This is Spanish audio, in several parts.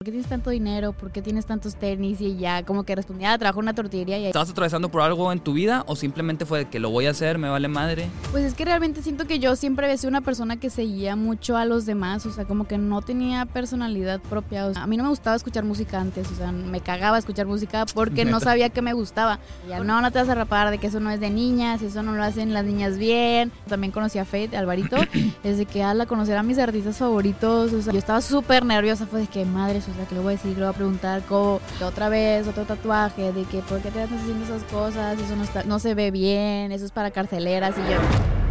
¿por qué tienes tanto dinero? ¿Por qué tienes tantos tenis? Y ya como que respondía, "Ah, trabajo en una tortillería y ¿Estabas atravesando por algo en tu vida o simplemente fue de que lo voy a hacer, me vale madre? Pues es que realmente siento que yo siempre había sido una persona que seguía mucho a los demás, o sea, como que no tenía personalidad propia. O sea, a mí no me gustaba escuchar música antes, o sea, me cagaba escuchar música porque no sabía que me gustaba. Ya, no, no te vas a rapar de que eso no es de niñas, eso no lo hacen las niñas bien. También conocí a Fate, Alvarito, desde que ala conocer a mis artistas favoritos, o sea, yo estaba súper nerviosa, fue de que madres, o sea, que le voy a decir, le voy a preguntar cómo, otra vez, otro tatuaje, de que por qué te estás haciendo esas cosas, eso no, está, no se ve bien, eso es para carceleras y yo...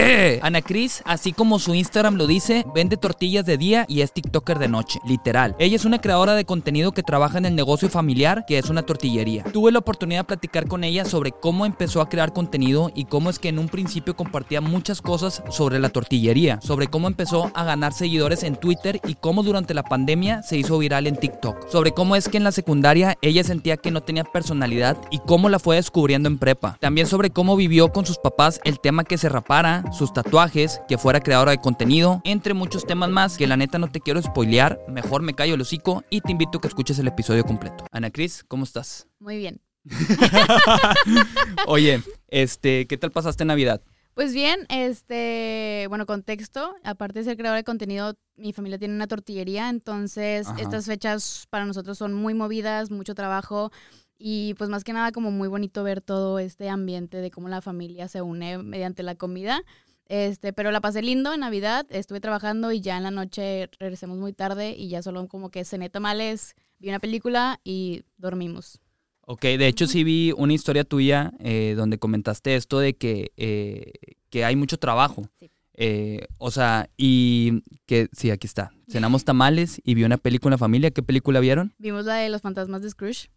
¡Eh! Ana Cris, así como su Instagram lo dice, vende tortillas de día y es TikToker de noche, literal. Ella es una creadora de contenido que trabaja en el negocio familiar, que es una tortillería. Tuve la oportunidad de platicar con ella sobre cómo empezó a crear contenido y cómo es que en un principio compartía muchas cosas sobre la tortillería, sobre cómo empezó a ganar seguidores en Twitter y cómo durante la pandemia se hizo viral en TikTok, sobre cómo es que en la secundaria ella sentía que no tenía personalidad y cómo la fue descubriendo en prepa. También sobre cómo vivió con sus papás el tema que se rapara, sus tatuajes, que fuera creadora de contenido, entre muchos temas más que la neta no te quiero spoilear, mejor me callo el hocico y te invito a que escuches el episodio completo. Ana Cris, ¿cómo estás? Muy bien. Oye, este, ¿qué tal pasaste Navidad? Pues bien, este, bueno, contexto, aparte de ser creadora de contenido, mi familia tiene una tortillería, entonces Ajá. estas fechas para nosotros son muy movidas, mucho trabajo y pues más que nada como muy bonito ver todo este ambiente de cómo la familia se une mediante la comida. Este, pero la pasé lindo en Navidad, estuve trabajando y ya en la noche regresamos muy tarde y ya solo como que cené tamales, vi una película y dormimos. Ok, de hecho sí vi una historia tuya eh, donde comentaste esto de que, eh, que hay mucho trabajo. Sí. Eh, o sea, y que sí, aquí está. Cenamos tamales y vi una película en familia. ¿Qué película vieron? Vimos la de los fantasmas de Scrooge.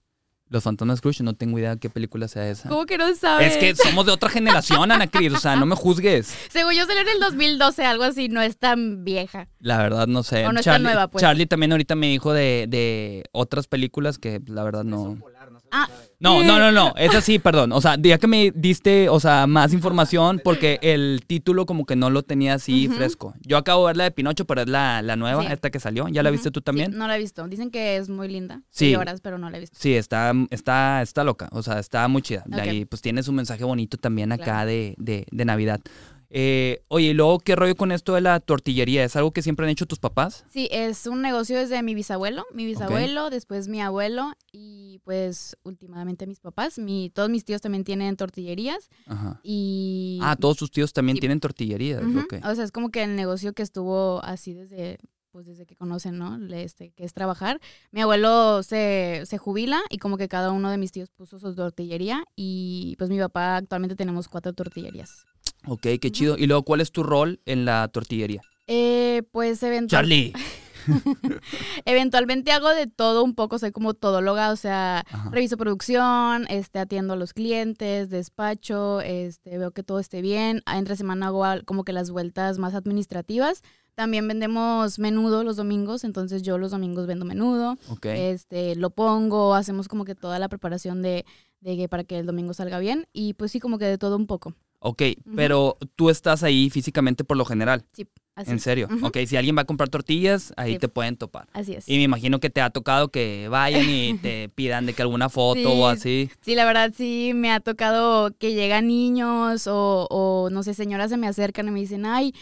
Los Fantasmas Crush. No tengo idea qué película sea esa. ¿Cómo que no sabes? Es que somos de otra generación, Ana Cris. O sea, no me juzgues. Según yo salió en el 2012, algo así, no es tan vieja. La verdad, no sé. O no está Charlie, nueva, pues. Charlie también ahorita me dijo de, de otras películas que la verdad no. Ah, No, no, no, no. Esa sí, perdón. O sea, ya que me diste, o sea, más información, porque el título como que no lo tenía así fresco. Yo acabo de ver la de Pinocho, pero es la, la nueva, Sí. esta que salió. ¿Ya la viste tú Sí, también? no la he visto. Dicen que es muy linda. Sí. Lloras, pero no la he visto. Sí, está, está, está loca. O sea, está muy chida. De Ok. ahí, pues tiene su mensaje bonito también acá Claro. de, de, de Navidad. Eh, oye, y luego, ¿qué rollo con esto de la tortillería? ¿Es algo que siempre han hecho tus papás? Sí, es un negocio desde mi bisabuelo, mi bisabuelo, después mi abuelo y pues últimamente mis papás. Mi, todos mis tíos también tienen tortillerías Ajá. y... Ah, todos tus tíos también Sí. tienen tortillerías. O sea, es como que el negocio que estuvo así desde, pues desde que conocen, ¿no? Le- Este, que es trabajar. Mi abuelo se, se jubila y como que cada uno de mis tíos puso su tortillería y pues mi papá actualmente tenemos cuatro tortillerías. Ok, qué chido. Y luego, ¿cuál es tu rol en la tortillería? Eh, pues eventual- Charlie. eventualmente hago de todo un poco, soy como todóloga, o sea, Ajá. reviso producción, este, atiendo a los clientes, despacho, este, veo que todo esté bien. Ah, Entre semana hago como que las vueltas más administrativas. También vendemos menudo los domingos, entonces yo los domingos vendo menudo. Ok. Este, lo pongo, hacemos como que toda la preparación de, de que para que el domingo salga bien. Y pues sí, como que de todo un poco. Ok, pero tú estás ahí físicamente por lo general. Sí, así. En serio. Ujú. Ok, si alguien va a comprar tortillas, ahí Sí. te pueden topar. Así es. Y me imagino que te ha tocado que vayan y te pidan de que alguna foto Sí. o así. Sí, la verdad sí me ha tocado que llegan niños o, o, no sé, señoras se me acercan y me dicen, ay,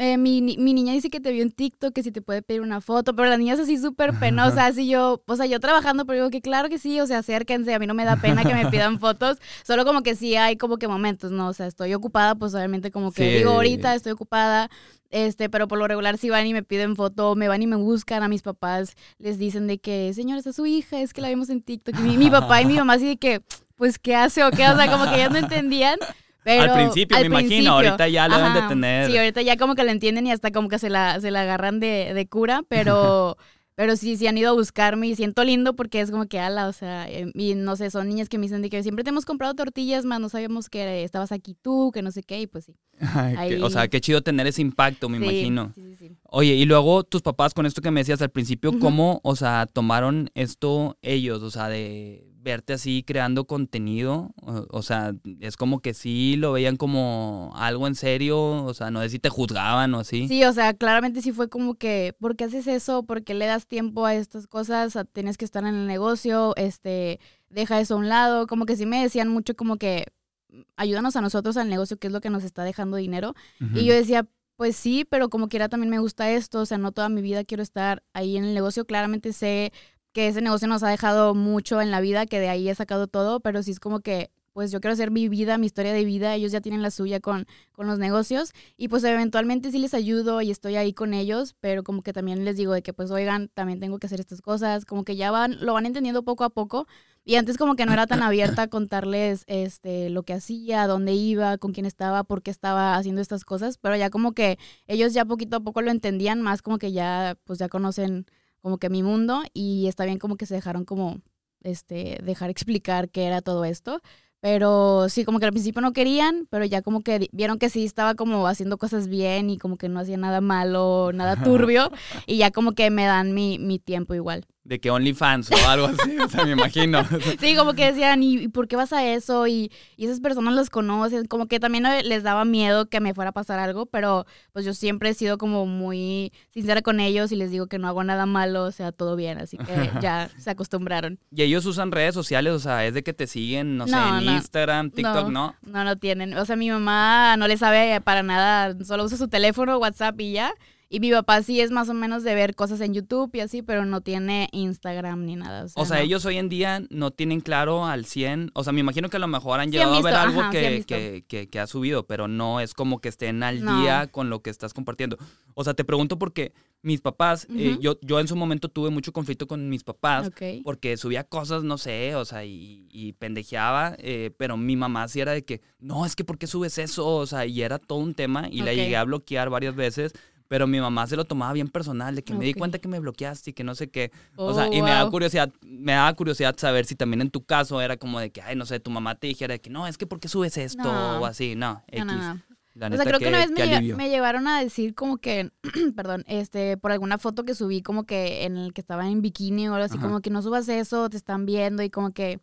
eh, mi, mi niña dice que te vio en TikTok, que si te puede pedir una foto, pero la niña es así súper penosa, así yo, o sea, yo trabajando, pero digo que claro que sí, o sea, acérquense, a mí no me da pena que me pidan fotos, solo como que sí hay como que momentos, ¿no? O sea, estoy ocupada, pues obviamente como que Sí. digo ahorita estoy ocupada, este, pero por lo regular si van y me piden foto, me van y me buscan a mis papás, les dicen de que, señora, esa es su hija, es que la vimos en TikTok, y mi, mi papá y mi mamá así de que, pues, ¿qué hace o qué? O sea, como que ellos no entendían. Pero Al principio, me imagino, ahorita ya lo deben de tener. Sí, ahorita ya como que lo entienden y hasta como que se la, se la agarran de, de cura, pero, pero sí, sí han ido a buscarme y siento lindo porque es como que ala, o sea, eh, y no sé, son niñas que me dicen de que siempre te hemos comprado tortillas, más no sabíamos que estabas aquí tú, que no sé qué, y pues sí. O sea, qué chido tener ese impacto, me Sí, imagino. Sí, sí, sí. Oye, y luego tus papás con esto que me decías al principio. ¿cómo, o sea, tomaron esto ellos? O sea, de verte así creando contenido. O, o sea, es como que sí lo veían como algo en serio. O sea, no sé si te juzgaban o así. Sí, o sea, claramente sí fue como que, ¿por qué haces eso? ¿Por qué le das tiempo a estas cosas? Tienes que estar en el negocio, este, deja eso a un lado. Como que sí me decían mucho como que "Mm, ayúdanos a nosotros al negocio, que es lo que nos está dejando dinero. Y yo decía, pues sí, pero como quiera también me gusta esto, o sea, no toda mi vida quiero estar ahí en el negocio. Claramente sé que ese negocio nos ha dejado mucho en la vida, que de ahí he sacado todo, pero sí es como que, pues yo quiero hacer mi vida, mi historia de vida, ellos ya tienen la suya con, con los negocios y pues eventualmente sí les ayudo y estoy ahí con ellos, pero como que también les digo de que pues oigan, también tengo que hacer estas cosas, como que ya van, lo van entendiendo poco a poco. Y antes como que no era tan abierta a contarles este lo que hacía, dónde iba, con quién estaba, por qué estaba haciendo estas cosas, pero ya como que ellos ya poquito a poco lo entendían más como que ya pues ya conocen como que mi mundo y está bien como que se dejaron como este dejar explicar qué era todo esto. Pero sí, como que al principio no querían, pero ya como que vieron que sí estaba como haciendo cosas bien y como que no hacía nada malo, nada turbio. y ya como que me dan mi, mi tiempo igual. De que OnlyFans o algo así, o sea, me imagino. Sí, como que decían, ¿y, por qué vas a eso? Y, y esas personas las conocen, como que también les daba miedo que me fuera a pasar algo, pero pues yo siempre he sido como muy sincera con ellos y les digo que no hago nada malo, o sea, todo bien, así que ya se acostumbraron. Y ellos usan redes sociales, o sea, es de que te siguen, no, sé, en no. Instagram, TikTok, ¿no? No, no tienen. O sea, mi mamá no le sabe para nada, solo usa su teléfono, WhatsApp y ya. Y mi papá sí es más o menos de ver cosas en YouTube y así, pero no tiene Instagram ni nada. O sea, O sea, no. ellos hoy en día no tienen claro al 100. O sea, me imagino que a lo mejor han Sí han llegado a ver algo ajá, que, que, que, que ha subido, pero no es como que estén al No. día con lo que estás compartiendo. O sea, te pregunto porque mis papás, eh, yo, yo en su momento tuve mucho conflicto con mis papás. Ok. Porque subía cosas, no sé, o sea, y, y pendejeaba, eh, pero mi mamá sí era de que, no, es que ¿por qué subes eso? O sea, y era todo un tema y la llegué a bloquear varias veces, pero mi mamá se lo tomaba bien personal, de que me di cuenta que me bloqueaste y que no sé qué. o Oh, sea, y me da wow. curiosidad, me daba curiosidad saber si también en tu caso era como de que, ay, no sé, tu mamá te dijera de que, no, es que ¿por qué subes esto? No. O así, no, X. No, no, O sea, creo que una vez me, llevaron a decir como que, perdón, este, por alguna foto que subí como que en el que estaba en bikini o algo así, Ajá. como que no subas eso, te están viendo y como que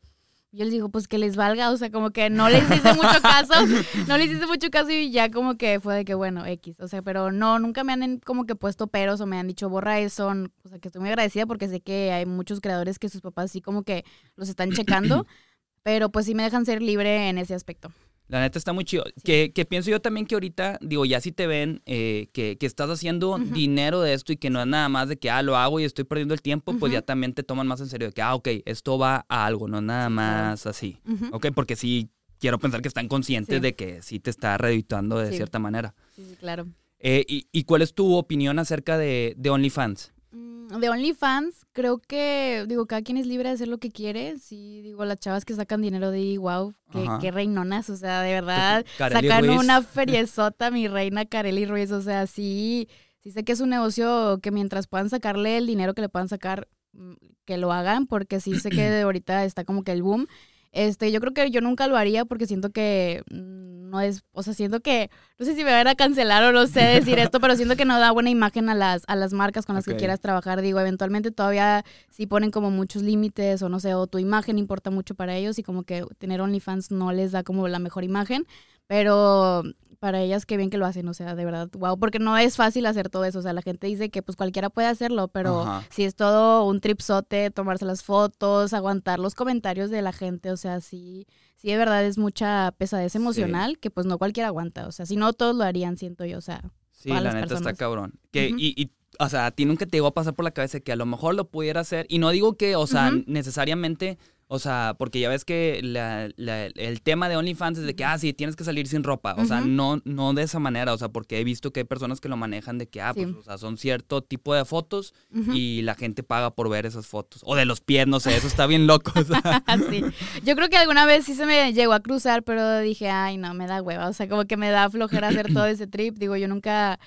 yo les digo, pues que les valga, o sea, como que no les hice mucho caso, no les hice mucho caso y ya como que fue de que, bueno, X, o sea, pero no, nunca me han como que puesto peros o me han dicho, borra eso, o sea, que estoy muy agradecida porque sé que hay muchos creadores que sus papás sí como que los están checando, pero pues sí me dejan ser libre en ese aspecto. La neta está muy chido. Que, que pienso yo también que ahorita, digo, ya si te ven eh, que, que estás haciendo dinero de esto y que no es nada más de que, ah, lo hago y estoy perdiendo el tiempo, pues ya también te toman más en serio de que, ah, ok, esto va a algo, no nada más así. Ujú. Ok, porque sí quiero pensar que están conscientes Sí. de que sí te está redituando de cierta manera. Sí, sí, claro. Eh, y, ¿Y cuál es tu opinión acerca de, de OnlyFans? Mm, De OnlyFans, creo que, digo, cada quien es libre de hacer lo que quiere. Sí, digo, las chavas que sacan dinero de wow, qué, qué reinonas, o sea, de verdad, sacan Ruiz. una feriezota, mi reina Kareli Ruiz, o sea, sí, sí sé que es un negocio que mientras puedan sacarle el dinero que le puedan sacar, mm, que lo hagan, porque sí sé que ahorita está como que el boom. Este, yo creo que yo nunca lo haría porque siento que no es, o sea, siento que, no sé si me van a cancelar o no sé decir esto, pero siento que no da buena imagen a las, a las marcas con las que quieras trabajar. Digo, eventualmente todavía sí ponen como muchos límites o no sé, o tu imagen importa mucho para ellos y como que tener OnlyFans no les da como la mejor imagen, pero para ellas qué bien que lo hacen, o sea, de verdad, wow, porque no es fácil hacer todo eso, o sea, la gente dice que pues cualquiera puede hacerlo, pero Ajá. si es todo un tripsote, tomarse las fotos, aguantar los comentarios de la gente, o sea, sí, sí de verdad es mucha pesadez emocional que pues no cualquiera aguanta, o sea, si no todos lo harían, siento yo, o sea, Sí, la neta está cabrón. Que, y, y, o sea, a ti nunca te llegó a pasar por la cabeza que a lo mejor lo pudiera hacer. Y no digo que, o sea, necesariamente, o sea, porque ya ves que la- la- el tema de OnlyFans es de que, ah, sí, tienes que salir sin ropa. O sea, no, no de esa manera, o sea, porque he visto que hay personas que lo manejan de que, ah, pues, o sea, son cierto tipo de fotos y la gente paga por ver esas fotos. O de los pies, no sé, eso está bien loco. o sea. Sí. Yo creo que alguna vez sí se me llegó a cruzar, pero dije, ay, no, me da hueva. O sea, como que me da flojera hacer todo ese trip. Digo, yo nunca,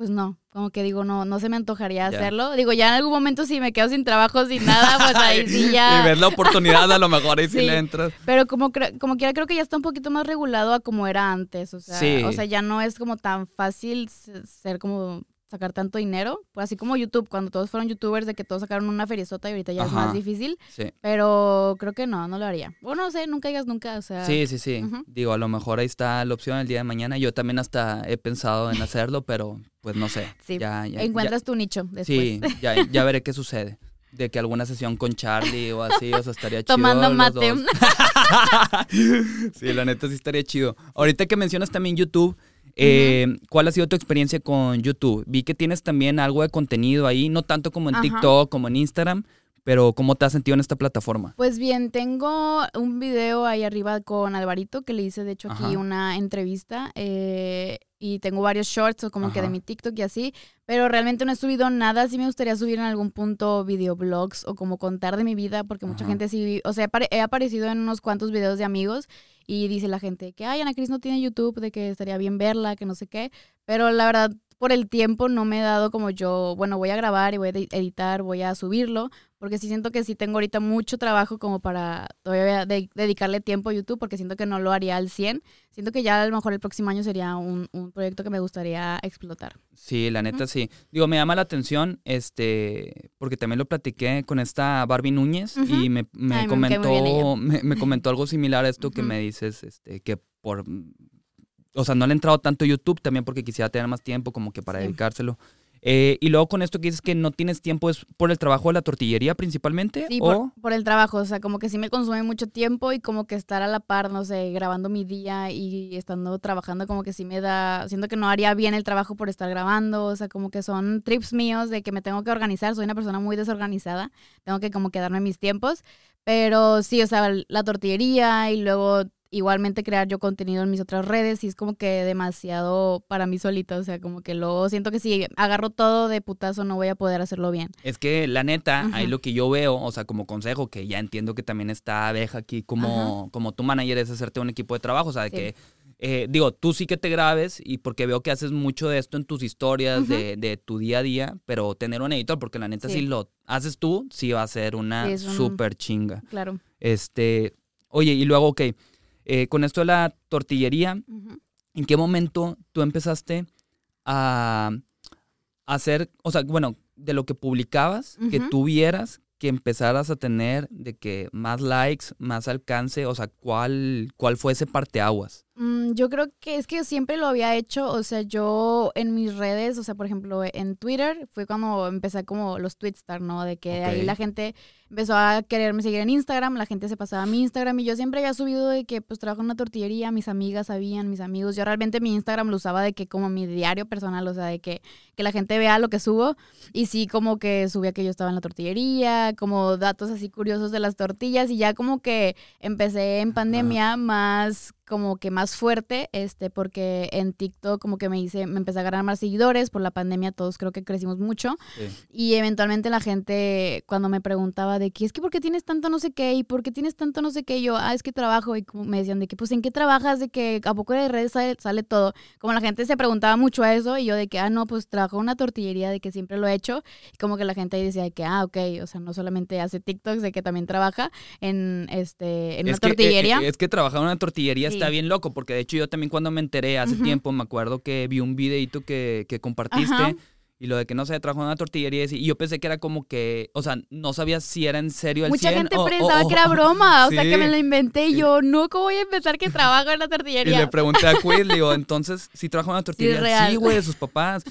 pues no, como que digo, no, no se me antojaría Ya. hacerlo. Digo, ya en algún momento si me quedo sin trabajo, sin nada, pues ahí sí Y ya. ves la oportunidad, a lo mejor ahí sí, Sí. le entras. Pero como, como quiera, creo que ya está un poquito más regulado a como era antes. O sea, Sí. o sea ya no es como tan fácil ser como sacar tanto dinero. Pues así como YouTube, cuando todos fueron youtubers, de que todos sacaron una feriezota y ahorita ya es más difícil. Sí. Pero creo que no, no lo haría. Bueno, no sé, nunca digas nunca, o sea. Sí, sí, sí. Digo, a lo mejor ahí está la opción el día de mañana. Yo también hasta he pensado en hacerlo, pero pues no sé. Sí, Ya, ya, Encuentras tu nicho ya- después. Sí, ya, ya veré qué sucede. De que alguna sesión con Charlie o así, o sea, estaría chido. Tomando mate. sí, la neta sí estaría chido. Ahorita que mencionas también YouTube, eh, ¿cuál ha sido tu experiencia con YouTube? Vi que tienes también algo de contenido ahí, no tanto como en Ajá. TikTok, como en Instagram, pero ¿cómo te has sentido en esta plataforma? Pues bien, tengo un video ahí arriba con Alvarito que le hice de hecho aquí Ajá. una entrevista eh, y tengo varios shorts o como que de mi TikTok y así, pero realmente no he subido nada. Sí me gustaría subir en algún punto videoblogs o como contar de mi vida porque mucha gente sí, o sea, he apare- he aparecido en unos cuantos videos de amigos y dice la gente que, ay, Ana Cris no tiene YouTube, de que estaría bien verla, que no sé qué, pero la verdad por el tiempo no me he dado como yo, bueno, voy a grabar y voy a edi- editar, voy a subirlo, porque sí siento que sí tengo ahorita mucho trabajo como para todavía de- dedicarle tiempo a YouTube, porque siento que no lo haría al 100. Siento que ya a lo mejor el próximo año sería un, un proyecto que me gustaría explotar. Sí, la neta sí. Digo, me llama la atención, este, porque también lo platiqué con esta Barbie Núñez y me, me Ay, comentó, me, me comentó algo similar a esto que me dices, este, que por, o sea, no le he entrado tanto a YouTube también porque quisiera tener más tiempo como que para Sí. dedicárselo. Eh, y luego con esto que dices que no tienes tiempo, ¿es por el trabajo de la tortillería principalmente? Sí, o... por, por el trabajo, o sea, como que sí me consume mucho tiempo y como que estar a la par, no sé, grabando mi día y estando trabajando, como que sí me da, siento que no haría bien el trabajo por estar grabando, o sea, como que son trips míos de que me tengo que organizar, soy una persona muy desorganizada, tengo que como que darme mis tiempos, pero sí, o sea, la tortillería y luego igualmente crear yo contenido en mis otras redes y es como que demasiado para mí solita, o sea, como que luego siento que si agarro todo de putazo no voy a poder hacerlo bien. Es que la neta, ahí lo que yo veo, o sea, como consejo, que ya entiendo que también está Abeja aquí como, como tu manager, es hacerte un equipo de trabajo, o sea, de Sí. que, eh, digo, tú sí que te grabes y porque veo que haces mucho de esto en tus historias, de, de tu día a día, pero tener un editor, porque la neta Sí. si lo haces tú, sí va a ser una Sí, es un- súper chinga. Claro. Este, oye, y luego, ok, eh, con esto de la tortillería. ¿En qué momento tú empezaste a hacer, o sea, bueno, de lo que publicabas, que tú vieras, que empezaras a tener de que más likes, más alcance, o sea, ¿cuál, cuál fue ese parteaguas? Mm, yo creo que es que yo siempre lo había hecho, o sea, yo en mis redes, o sea, por ejemplo, en Twitter fue cuando empecé como los Twitstar, ¿no? De que de ahí la gente empezó a quererme seguir en Instagram, la gente se pasaba a mi Instagram y yo siempre había subido de que pues trabajo en una tortillería, mis amigas sabían, mis amigos, yo realmente mi Instagram lo usaba de que como mi diario personal, o sea, de que, que la gente vea lo que subo y sí como que subía que yo estaba en la tortillería, como datos así curiosos de las tortillas y ya como que empecé en pandemia más como que más fuerte, este, porque en TikTok como que me hice, me empecé a ganar más seguidores, por la pandemia todos creo que crecimos mucho, y eventualmente la gente cuando me preguntaba de que es que por qué tienes tanto no sé qué, y por qué tienes tanto no sé qué, y yo, ah, es que trabajo, y como me decían de que, pues, ¿en qué trabajas? De que a poco de redes sale, sale todo, como la gente se preguntaba mucho a eso, y yo de que, ah, no, pues trabajo en una tortillería, de que siempre lo he hecho, y como que la gente ahí decía de que, ah, ok, o sea, no solamente hace TikToks, de que también trabaja en, este, en una que, eh, tortillería. eh, es que trabajar en una tortillería está bien loco, porque de hecho yo también cuando me enteré hace tiempo, me acuerdo que vi un videito que, que compartiste. Ajá. Y lo de que no se trabajó en una tortillería, y yo pensé que era como que, o sea, no sabía si era en serio el Mucha 100 gente o- pensaba o- que era broma, o sea, que me lo inventé y yo, no, ¿cómo voy a empezar que trabajo en la Y tortillería? le pregunté a Quiz, le digo, entonces, ¿sí trabaja en una tortillería? Sí, güey, de sus papás.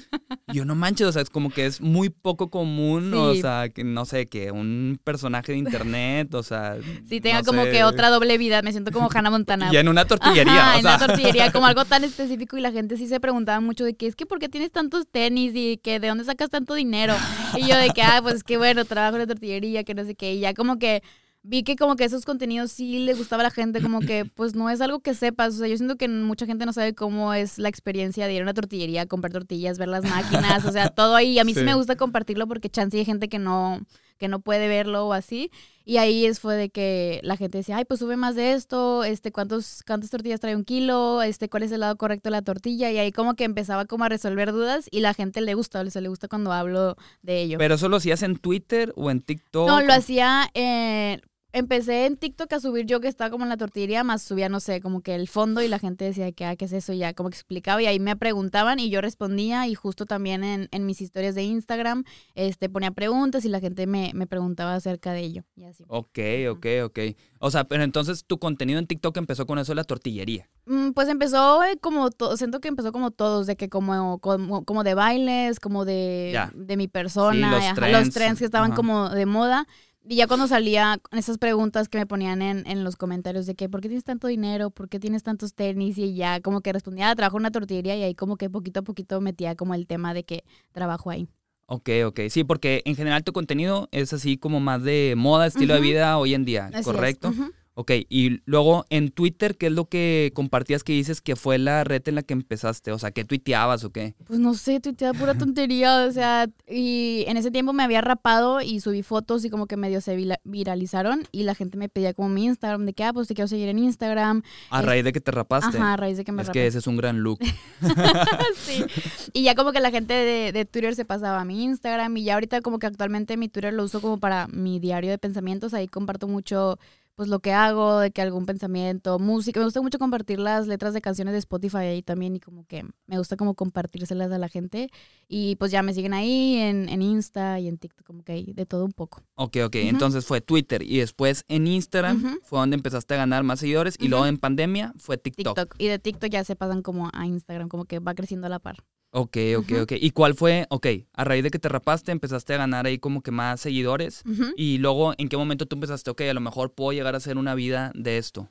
Y yo, no manches, o sea, es como que es muy poco común, o sea, que no sé, que un personaje de internet, o sea. Sí, tenga no como sé. que otra doble vida, me siento como Hannah Montana. Y en una tortillería, Ajá, o en sea. una tortillería, como algo tan específico y la gente sí se preguntaba mucho de que es que ¿por qué tienes tantos tenis y que de dónde sacas tanto dinero? Y yo de que, ah, pues que bueno, trabajo en la tortillería, que no sé qué, y ya como que vi que como que esos contenidos sí les gustaba a la gente, como que pues no es algo que sepas, o sea, yo siento que mucha gente no sabe cómo es la experiencia de ir a una tortillería, comprar tortillas, ver las máquinas, o sea, todo ahí, a mí sí, Sí. me gusta compartirlo porque chance hay gente que no que no puede verlo o así, y ahí es fue de que la gente decía, ay, pues sube más de esto, este, ¿cuántos, cuántas tortillas trae un kilo? Este, ¿cuál es el lado correcto de la tortilla? Y ahí como que empezaba como a resolver dudas y la gente le gusta, o sea, le gusta cuando hablo de ello. Pero eso lo hacías en Twitter o en TikTok. no, lo hacía, eh, empecé en TikTok a subir yo que estaba como en la tortillería, más subía, no sé, como que el fondo y la gente decía que, ah, ¿qué es eso? Ya como que explicaba y ahí me preguntaban y yo respondía y justo también en, en mis historias de Instagram este, ponía preguntas y la gente me, me preguntaba acerca de ello y así. Ok, ok, ok. O sea, pero entonces tu contenido en TikTok empezó con eso de la tortillería. Mm, Pues empezó eh, como todo, siento que empezó como todos, de que como, como, como de bailes, como de, de mi persona, los ajá, trends, los trends que estaban ajá. como de moda. Y ya cuando salía con esas preguntas que me ponían en, en los comentarios de que, ¿por qué tienes tanto dinero? ¿Por qué tienes tantos tenis? Y ya como que respondía, "Ah, trabajo en una tortillería y ahí como que poquito a poquito metía como el tema de que trabajo ahí. Ok, ok. Sí, porque en general tu contenido es así como más de moda, estilo de vida hoy en día, Así es, ¿correcto? Ok, y luego en Twitter, ¿qué es lo que compartías que dices que fue la red en la que empezaste? O sea, ¿qué tuiteabas o qué? Pues no sé, tuiteaba pura tontería, o sea, y en ese tiempo me había rapado y subí fotos y como que medio se viralizaron y la gente me pedía como mi Instagram, de que, ah, pues te quiero seguir en Instagram. A Es- raíz de que te rapaste. Ajá, a raíz de que me es rapé. que ese es un gran look. sí. Y ya como que la gente de, de Twitter se pasaba a mi Instagram y ya ahorita como que actualmente mi Twitter lo uso como para mi diario de pensamientos, ahí comparto mucho pues lo que hago, de que algún pensamiento, música, me gusta mucho compartir las letras de canciones de Spotify ahí también y como que me gusta como compartírselas a la gente y pues ya me siguen ahí en, en Insta y en TikTok, como que hay de todo un poco. Ok, ok. Entonces fue Twitter y después en Instagram fue donde empezaste a ganar más seguidores y luego en pandemia fue TikTok. TikTok. Y de TikTok ya se pasan como a Instagram, como que va creciendo a la par. Ok, ok, Ujú. ok. ¿Y cuál fue? Ok, a raíz de que te rapaste empezaste a ganar ahí como que más seguidores. Y luego, ¿en qué momento tú empezaste? Ok, a lo mejor puedo llegar a hacer una vida de esto.